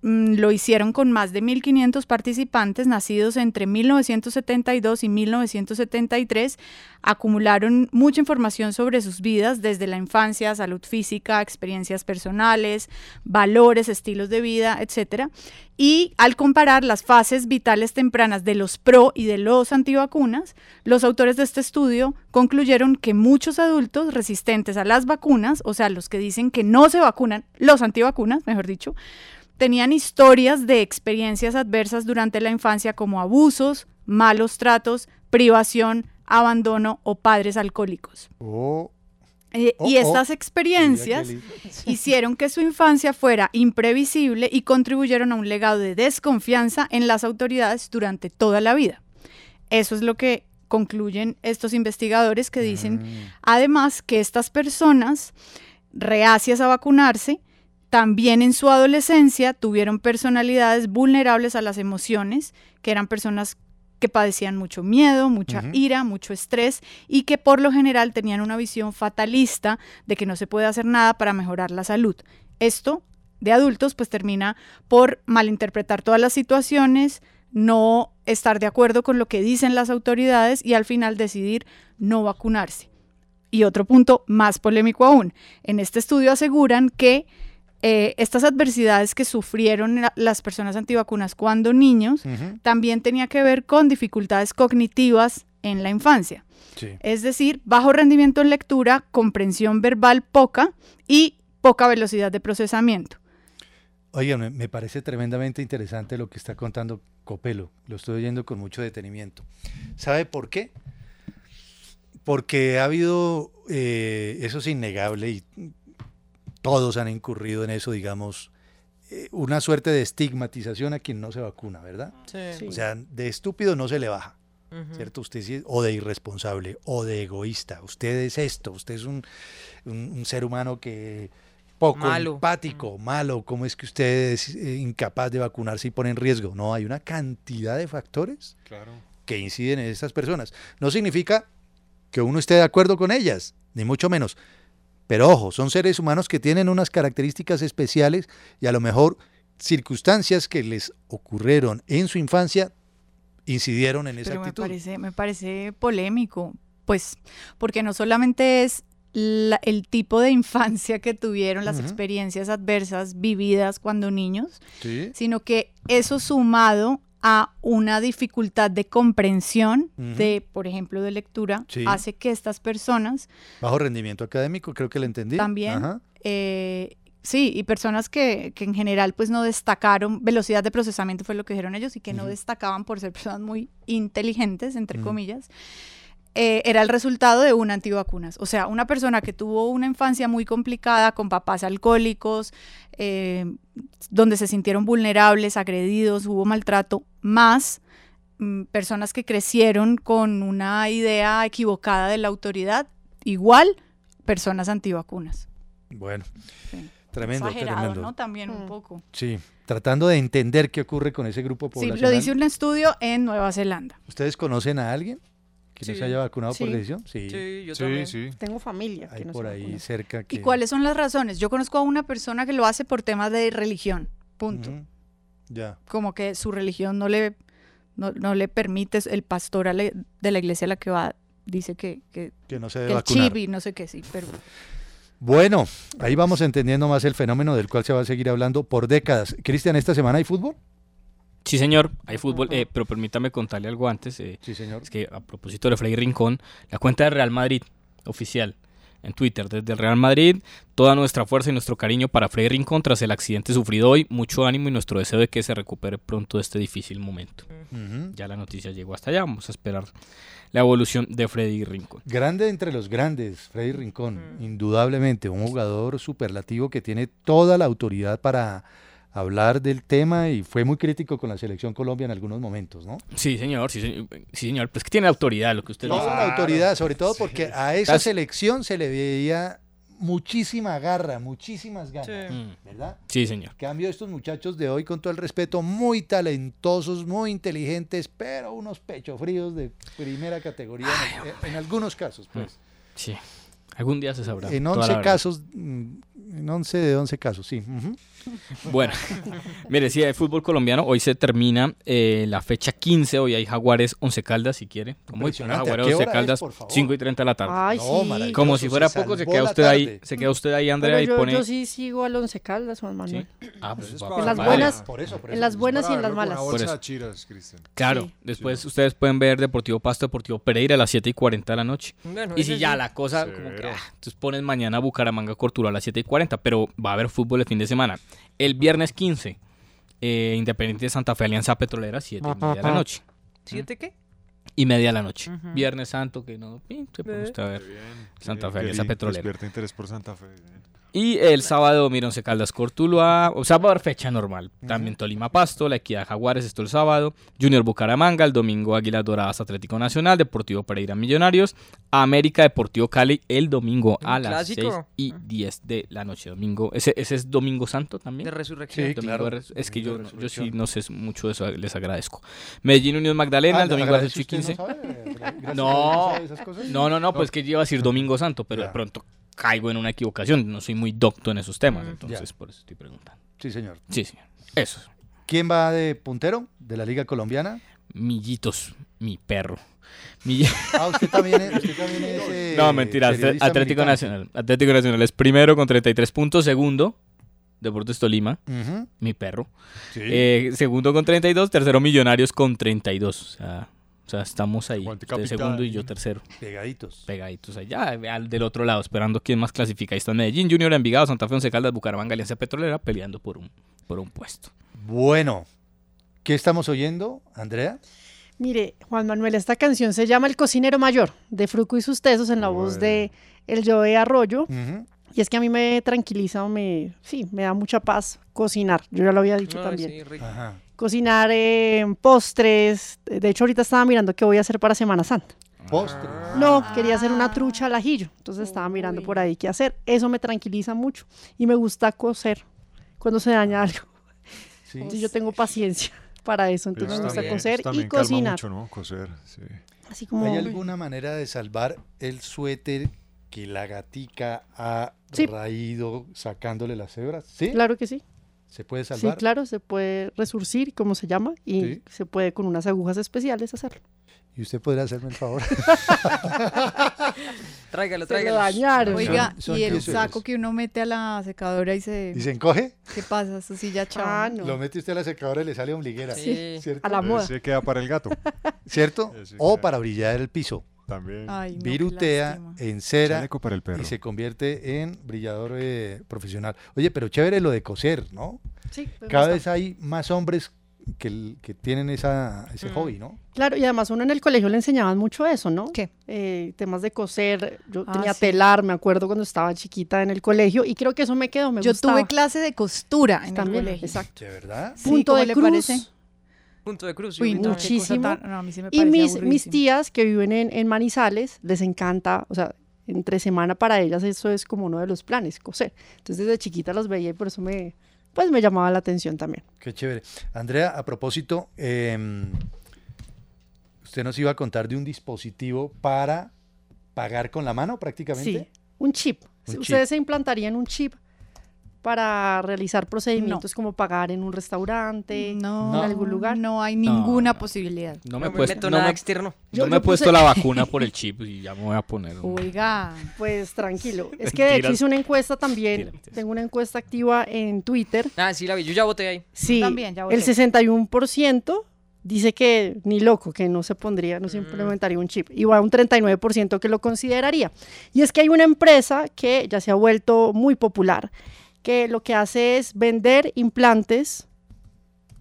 Mm, Lo hicieron con más de 1.500 participantes nacidos entre 1972 y 1973. Acumularon mucha información sobre sus vidas, desde la infancia, salud física, experiencias personales, valores, estilos de vida, etc. Y al comparar las fases vitales tempranas de los pro y de los antivacunas, los autores de este estudio concluyeron que muchos adultos resistentes a las vacunas, o sea, los que dicen que no se vacunan, los antivacunas, mejor dicho, tenían historias de experiencias adversas durante la infancia como abusos, malos tratos, privación, abandono o padres alcohólicos. Oh, Eh, Oh, y oh. estas experiencias hicieron que su infancia fuera imprevisible y contribuyeron a un legado de desconfianza en las autoridades durante toda la vida. Eso es lo que concluyen estos investigadores que dicen, además, que estas personas reacias a vacunarse, también en su adolescencia tuvieron personalidades vulnerables a las emociones, que eran personas que padecían mucho miedo, mucha ira, mucho estrés y que por lo general tenían una visión fatalista de que no se puede hacer nada para mejorar la salud. Esto de adultos pues termina por malinterpretar todas las situaciones, no estar de acuerdo con lo que dicen las autoridades y al final decidir no vacunarse. Y otro punto más polémico aún, en este estudio aseguran que eh, estas adversidades que sufrieron la- las personas antivacunas cuando niños también tenía que ver con dificultades cognitivas en la infancia. Sí. Es decir, bajo rendimiento en lectura, comprensión verbal poca y poca velocidad de procesamiento. Oigan, me, me parece tremendamente interesante lo que está contando Copelo. Lo estoy oyendo con mucho detenimiento. ¿Sabe por qué? Porque ha habido, eh, eso es innegable y todos han incurrido en eso, digamos, eh, una suerte de estigmatización a quien no se vacuna, ¿verdad? Sí. O sea, de estúpido no se le baja. ¿Cierto? Usted sí es- o de irresponsable, o de egoísta. Usted es esto, usted es un, un- un ser humano que poco Malo. empático, malo. ¿Cómo es que usted es eh, incapaz de vacunarse y pone en riesgo? No, hay una cantidad de factores Claro. que inciden en estas personas. No significa que uno esté de acuerdo con ellas, ni mucho menos. Pero ojo, son seres humanos que tienen unas características especiales y a lo mejor circunstancias que les ocurrieron en su infancia incidieron en esa Pero me actitud. parece, me parece polémico, pues, porque no solamente es la- el tipo de infancia que tuvieron, las experiencias adversas vividas cuando niños, Sí. sino que eso sumado a una dificultad de comprensión de, por ejemplo, de lectura, Sí. hace que estas personas Bajo rendimiento académico, creo que le entendí. también, Ajá. eh, sí, y personas que, que en general pues no destacaron, velocidad de procesamiento fue lo que dijeron ellos, y que no destacaban por ser personas muy inteligentes, entre comillas, eh, era el resultado de un antivacunas. O sea, una persona que tuvo una infancia muy complicada, con papás alcohólicos, eh, donde se sintieron vulnerables, agredidos, hubo maltrato, más mm, personas que crecieron con una idea equivocada de la autoridad, igual personas antivacunas. Bueno, tremendo, Exagerado, tremendo. ¿no? También un poco. Sí, tratando de entender qué ocurre con ese grupo Sí, poblacional. lo dice un estudio en Nueva Zelanda. ¿Ustedes conocen a alguien que no se haya vacunado por decisión? Sí, Sí, yo Sí, también. sí. Tengo familia hay que no por se ahí vacuna. cerca que... ¿Y cuáles son las razones? Yo conozco a una persona que lo hace por temas de religión, punto. Ya. Como que su religión no le, no, no le permite, el pastor de la iglesia a la que va dice que, que, Que no se debe que el vacunar. chip y no sé qué, sí, pero... Bueno, ahí vamos entendiendo más el fenómeno del cual se va a seguir hablando por décadas. Cristian, ¿esta semana hay fútbol? Sí, señor, hay fútbol, eh, pero permítame contarle algo antes. eh, Sí, señor. Es que a propósito de Freddy Rincón, la cuenta de Real Madrid oficial En Twitter, desde el Real Madrid, toda nuestra fuerza y nuestro cariño para Freddy Rincón tras el accidente sufrido hoy. Mucho ánimo y nuestro deseo de que se recupere pronto de este difícil momento. Ya la noticia llegó hasta allá. Vamos a esperar la evolución de Freddy Rincón. Grande entre los grandes, Freddy Rincón, indudablemente, un jugador superlativo que tiene toda la autoridad para hablar del tema y fue muy crítico con la selección Colombia en algunos momentos, ¿no? Sí, señor, sí, señor. Sí, señor. Pues que tiene autoridad lo que usted la autoridad, sobre todo porque a esa selección se le veía muchísima garra, muchísimas ganas, Mm. ¿verdad? Sí, señor. En cambio, estos muchachos de hoy, con todo el respeto, muy talentosos, muy inteligentes, pero unos pechos fríos de primera categoría en, en algunos casos, pues. Sí. Algún día se sabrá. En toda la 11 verdad. casos, mm, en 11 de 11 casos, sí. ujú. Bueno, mire, sí, el fútbol colombiano, hoy se termina eh, la fecha 15, hoy hay Jaguares 11 Caldas, si quiere. Impresionante. Jaguares ¿A qué 11 hora es, Caldas, por favor? 5 y 30 de la tarde. Ay, No, sí. Como si fuera se poco, se queda usted ahí, se queda usted ahí, Andrea, Pero y yo, pone... yo sí sigo al Once Caldas, Juan Manuel. Ah, pues En las vale. buenas, Por eso, por en eso. las buenas y en las malas. Por bolsa eso. de chiras, Cristian. Claro, Sí. después ustedes pueden ver Deportivo Pasto, Deportivo Pereira a las 7 y 40 de la noche. Bueno, y si ya sí. la cosa, como que, Ah, entonces pones mañana Bucaramanga Cortuluá a las 7 y 40, pero va a haber fútbol el fin de semana. El viernes 15, eh, Independiente de Santa Fe, Alianza Petrolera, 7 y media de la noche. ¿Siete qué? Y media de la noche. Viernes Santo, que no, se pone usted a ver. Santa Fe, Alianza Petrolera. Despierta interés por Santa Fe. bien. Y el sábado, mira, Once Caldas Cortuluá, o sea, va a haber fecha normal. También Tolima Pasto, la Equidad Jaguares, esto el sábado. Junior Bucaramanga, el domingo Águilas Doradas Atlético Nacional, Deportivo Pereira Millonarios, América Deportivo Cali el domingo a las clásico. 6 y 10 de la noche. Domingo, ese, ese es Domingo Santo también. De resurrección. Sí, Domingo claro. de res- es que yo, yo sí no sé mucho de eso, les agradezco. Medellín Unión Magdalena, Ah, el domingo a las agradece 8 y usted, 15. ¿no sabe? No, no, no, pues que iba a decir Domingo Santo, pero de pronto caigo en una equivocación. No soy muy docto en esos temas, entonces Ya. por eso estoy preguntando. Sí, señor. Sí, señor. Eso. ¿Quién va de puntero de la Liga Colombiana? Millitos, mi perro. Mi- Ah, usted también es, usted también es, eh, no, mentira. Atlético. Nacional. Atlético Nacional es primero con 33 puntos. Segundo, Deportes Tolima, mi perro. Sí. Eh, segundo con 32. Tercero, Millonarios con 32. O sea, o sea estamos ahí. Usted segundo y yo tercero. Pegaditos. Pegaditos allá, al del otro lado, esperando quién más clasifica. Ahí están Medellín, Junior, Envigado, Santa Fe, Once Caldas, Bucaramanga, Alianza Petrolera, peleando por un, por un puesto. Bueno, ¿qué estamos oyendo, Andrea? Mire, Juan Manuel, esta canción se llama El cocinero mayor, de Fruco y sus tesos, en la voz de El Joe Arroyo. Ujú. Y es que a mí me tranquiliza o me, sí, me da mucha paz cocinar. Yo ya lo había dicho Ay, también. sí, rico. Ajá. Cocinar eh, postres. De hecho, ahorita estaba mirando qué voy a hacer para Semana Santa. Postre. No, quería hacer una trucha al ajillo. Entonces estaba mirando por ahí qué hacer. Eso me tranquiliza mucho. Y me gusta coser cuando se daña algo. Sí. Entonces yo tengo paciencia para eso. Entonces Eso me gusta también- coser y cocinar. mucho, ¿no? Coser, sí. Así como... ¿Hay alguna manera de salvar el suéter que la gatica ha Sí. raído sacándole las hebras? ¿Sí? Claro que sí. ¿Se puede Sí, salvar? claro, se puede resurcir, como se llama, y Sí. se puede con unas agujas especiales hacerlo. ¿Y usted podrá hacerme el favor? Tráigalo, Se lo tráigalo. dañaron. Oiga, Son- son y el saco que uno mete a la secadora y se... ¿Y se encoge? ¿Qué pasa? Eso sí ya chao. Ah, no. Lo mete usted a la secadora y le sale ombliguera. Sí. ¿Cierto? A la moda. Ese queda para el gato. ¿Cierto? O para brillar el piso. También. Ay, no, Virutea, encera para el perro. y se convierte en brillador eh, profesional. Oye, pero chévere lo de coser, ¿no? Sí, Cada gusta. vez hay más hombres que, que tienen esa, ese hobby, ¿no? Claro, y además uno en el colegio le enseñaban mucho eso, ¿no? ¿Qué? Eh, temas de coser. Yo Ah, tenía sí. telar, me acuerdo cuando estaba chiquita en el colegio, y creo que eso me quedó, me Yo gustaba. tuve clase de costura en También, el colegio. exacto. ¿De verdad? Sí, Punto ¿cómo de le cruz. parece? Punto de cruz. Uy, no, muchísimo. tan- no, a mí sí me Y mis, mis tías que viven en, en Manizales, les encanta, o sea, entre semana para ellas eso es como uno de los planes, coser. Entonces desde chiquita las veía y por eso me, pues me llamaba la atención también. Qué chévere. Andrea, a propósito, em, usted nos iba a contar de un dispositivo para pagar con la mano prácticamente. Sí, un chip. Un chip. Ustedes se implantarían un chip para realizar procedimientos como pagar en un restaurante, No, en algún lugar. no hay ninguna no. posibilidad. No me, No he me puesto, meto no nada me- externo. no Yo- me he puesto la vacuna por el chip y ya me voy a poner. un- Oiga, Pues tranquilo. Es que de hecho Mentiras. hice una encuesta también. Mentiras. Tengo una encuesta activa en Twitter. Ah, sí, la vi. Yo ya voté ahí. Sí, también, ya el voté. 61% dice que ni loco, que no se pondría, no se implementaría un chip. Y va a un 39% que lo consideraría. Y es que hay una empresa que ya se ha vuelto muy popular, que lo que hace es vender implantes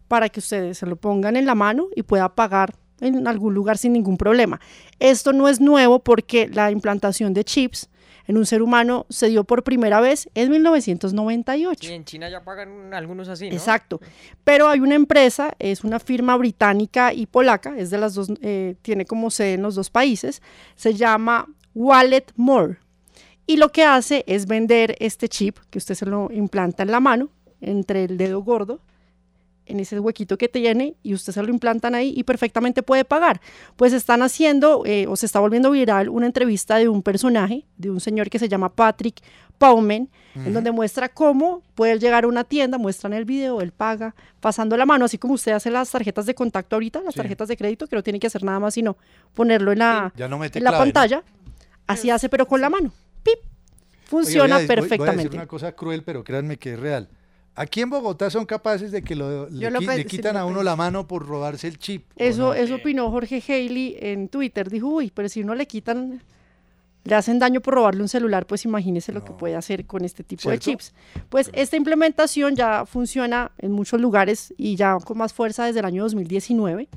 para que ustedes se lo pongan en la mano y pueda pagar en algún lugar sin ningún problema. Esto no es nuevo porque la implantación de chips en un ser humano se dio por primera vez en 1998. Y en China ya pagan algunos así, ¿no? Exacto. Pero hay una empresa, es una firma británica y polaca, es de las dos, eh, tiene como sede en los dos países, se llama Wallet More. Y lo que hace es vender este chip que usted se lo implanta en la mano, entre el dedo gordo en ese huequito que tiene y usted se lo implantan ahí y perfectamente puede pagar. Pues están haciendo eh, o se está volviendo viral una entrevista de un personaje, de un señor que se llama Patrick Paumen, en donde muestra cómo puede llegar a una tienda, muestran el video, él paga, pasando la mano, así como usted hace las tarjetas de contacto ahorita, las Sí. tarjetas de crédito, que no tiene que hacer nada más sino ponerlo en la, Ya no en la clave, ¿no? pantalla. Así hace, pero con la mano. ¡Pip! Funciona Oiga, voy a- voy- Voy a perfectamente. decir una cosa cruel, pero créanme que es real. Aquí en Bogotá son capaces de que lo, le, lo le quitan a uno la mano por robarse el chip. ¿o Eso, no? eso opinó Jorge Haley en Twitter. Dijo, uy, pero si uno le quitan, le hacen daño por robarle un celular, pues imagínese lo que puede hacer con este tipo de chips. Pues esta implementación ya funciona en muchos lugares y ya con más fuerza desde el año 2019.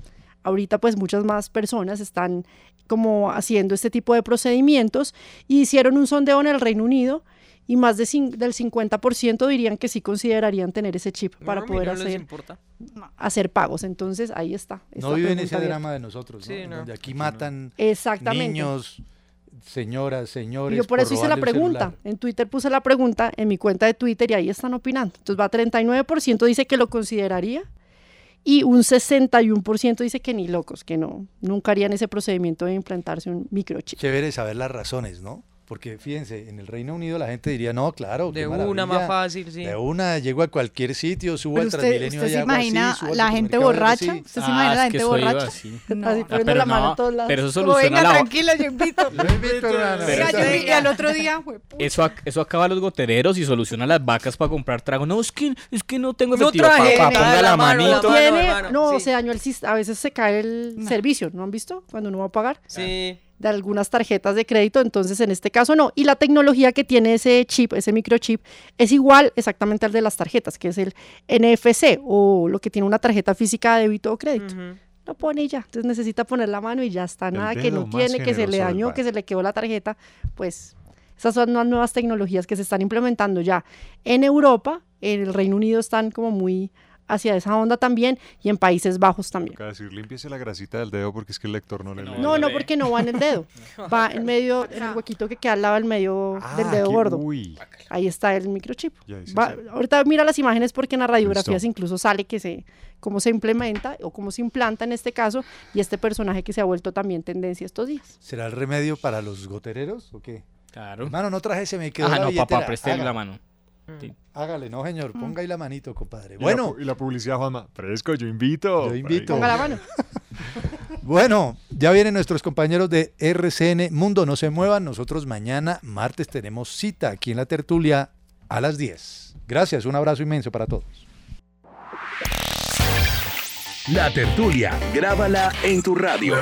Ahorita pues muchas más personas están como haciendo este tipo de procedimientos y hicieron un sondeo en el Reino Unido y más de del 50% dirían que sí considerarían tener ese chip para poder no hacer, pagos. Entonces ahí está. No viven ese abierta. drama de nosotros, ¿no? Sí, no. Donde aquí matan Exactamente. niños, señoras, señores. Y yo por eso hice la pregunta. En Twitter puse la pregunta en mi cuenta de Twitter y ahí están opinando. Entonces va 39% dice que lo consideraría y un 61% dice que ni locos, que no, nunca harían ese procedimiento de implantarse un microchip. Chévere saber las razones, ¿no? Porque fíjense, en el Reino Unido la gente diría, no, claro. qué De una, más fácil, sí. De una, llego a cualquier sitio, subo al Transmilenio usted y se así, imagina subo al la gente borracha. así. ¿Usted se imagina la Ah, es que gente borracha? así. No. Así Ah, poniendo pero la mano no, a todos lados. pero eso Como, soluciona venga, la... tranquila, yo invito. Yo invito. Y al otro día, fue Eso, eso acaba los gotereros y soluciona las vacas para comprar trago. No, es que, es que no tengo No efectivo. nada, ponga la manito. no, se dañó el sistema. A veces se cae el servicio, ¿no han visto? Cuando uno va a pagar Sí. De algunas tarjetas de crédito, entonces en este caso no. Y la tecnología que tiene ese chip, ese microchip, es igual exactamente al de las tarjetas, que es el NFC o lo que tiene una tarjeta física de débito o crédito. Lo pone y ya, entonces necesita poner la mano y ya está, nada que no tiene, que se le dañó, que se le quedó la tarjeta, pues esas son las nuevas tecnologías que se están implementando ya. En Europa, en el Reino Unido están como muy hacia esa onda también y en Países Bajos también. Toca decir, límpiese la grasita del dedo porque es que el lector no le lee. No, no, porque no va en el dedo. Va en medio, en el huequito que queda al lado del medio del Ah, dedo aquí- gordo. uy. Ahí está el microchip. Ya dice, Va- sí. ahorita mira las imágenes porque en las radiografías Listo. incluso sale que se cómo se implementa o cómo se implanta en este caso y este personaje que se ha vuelto también tendencia estos días. ¿Será el remedio para los gotereros o qué? Claro. Hermano, no traje, se me quedó Ah, la no, billetera. papá, la mano. Sí. Hágale, no, señor, ponga ahí la manito, compadre. Y la Bueno, y la publicidad, Juanma. Fresco, yo invito. Yo invito. Ponga la mano. Bueno, ya vienen nuestros compañeros de RCN Mundo, no se muevan. Nosotros mañana, martes, tenemos cita aquí en la tertulia a las 10. Gracias, un abrazo inmenso para todos. La tertulia, grábala en tu radio.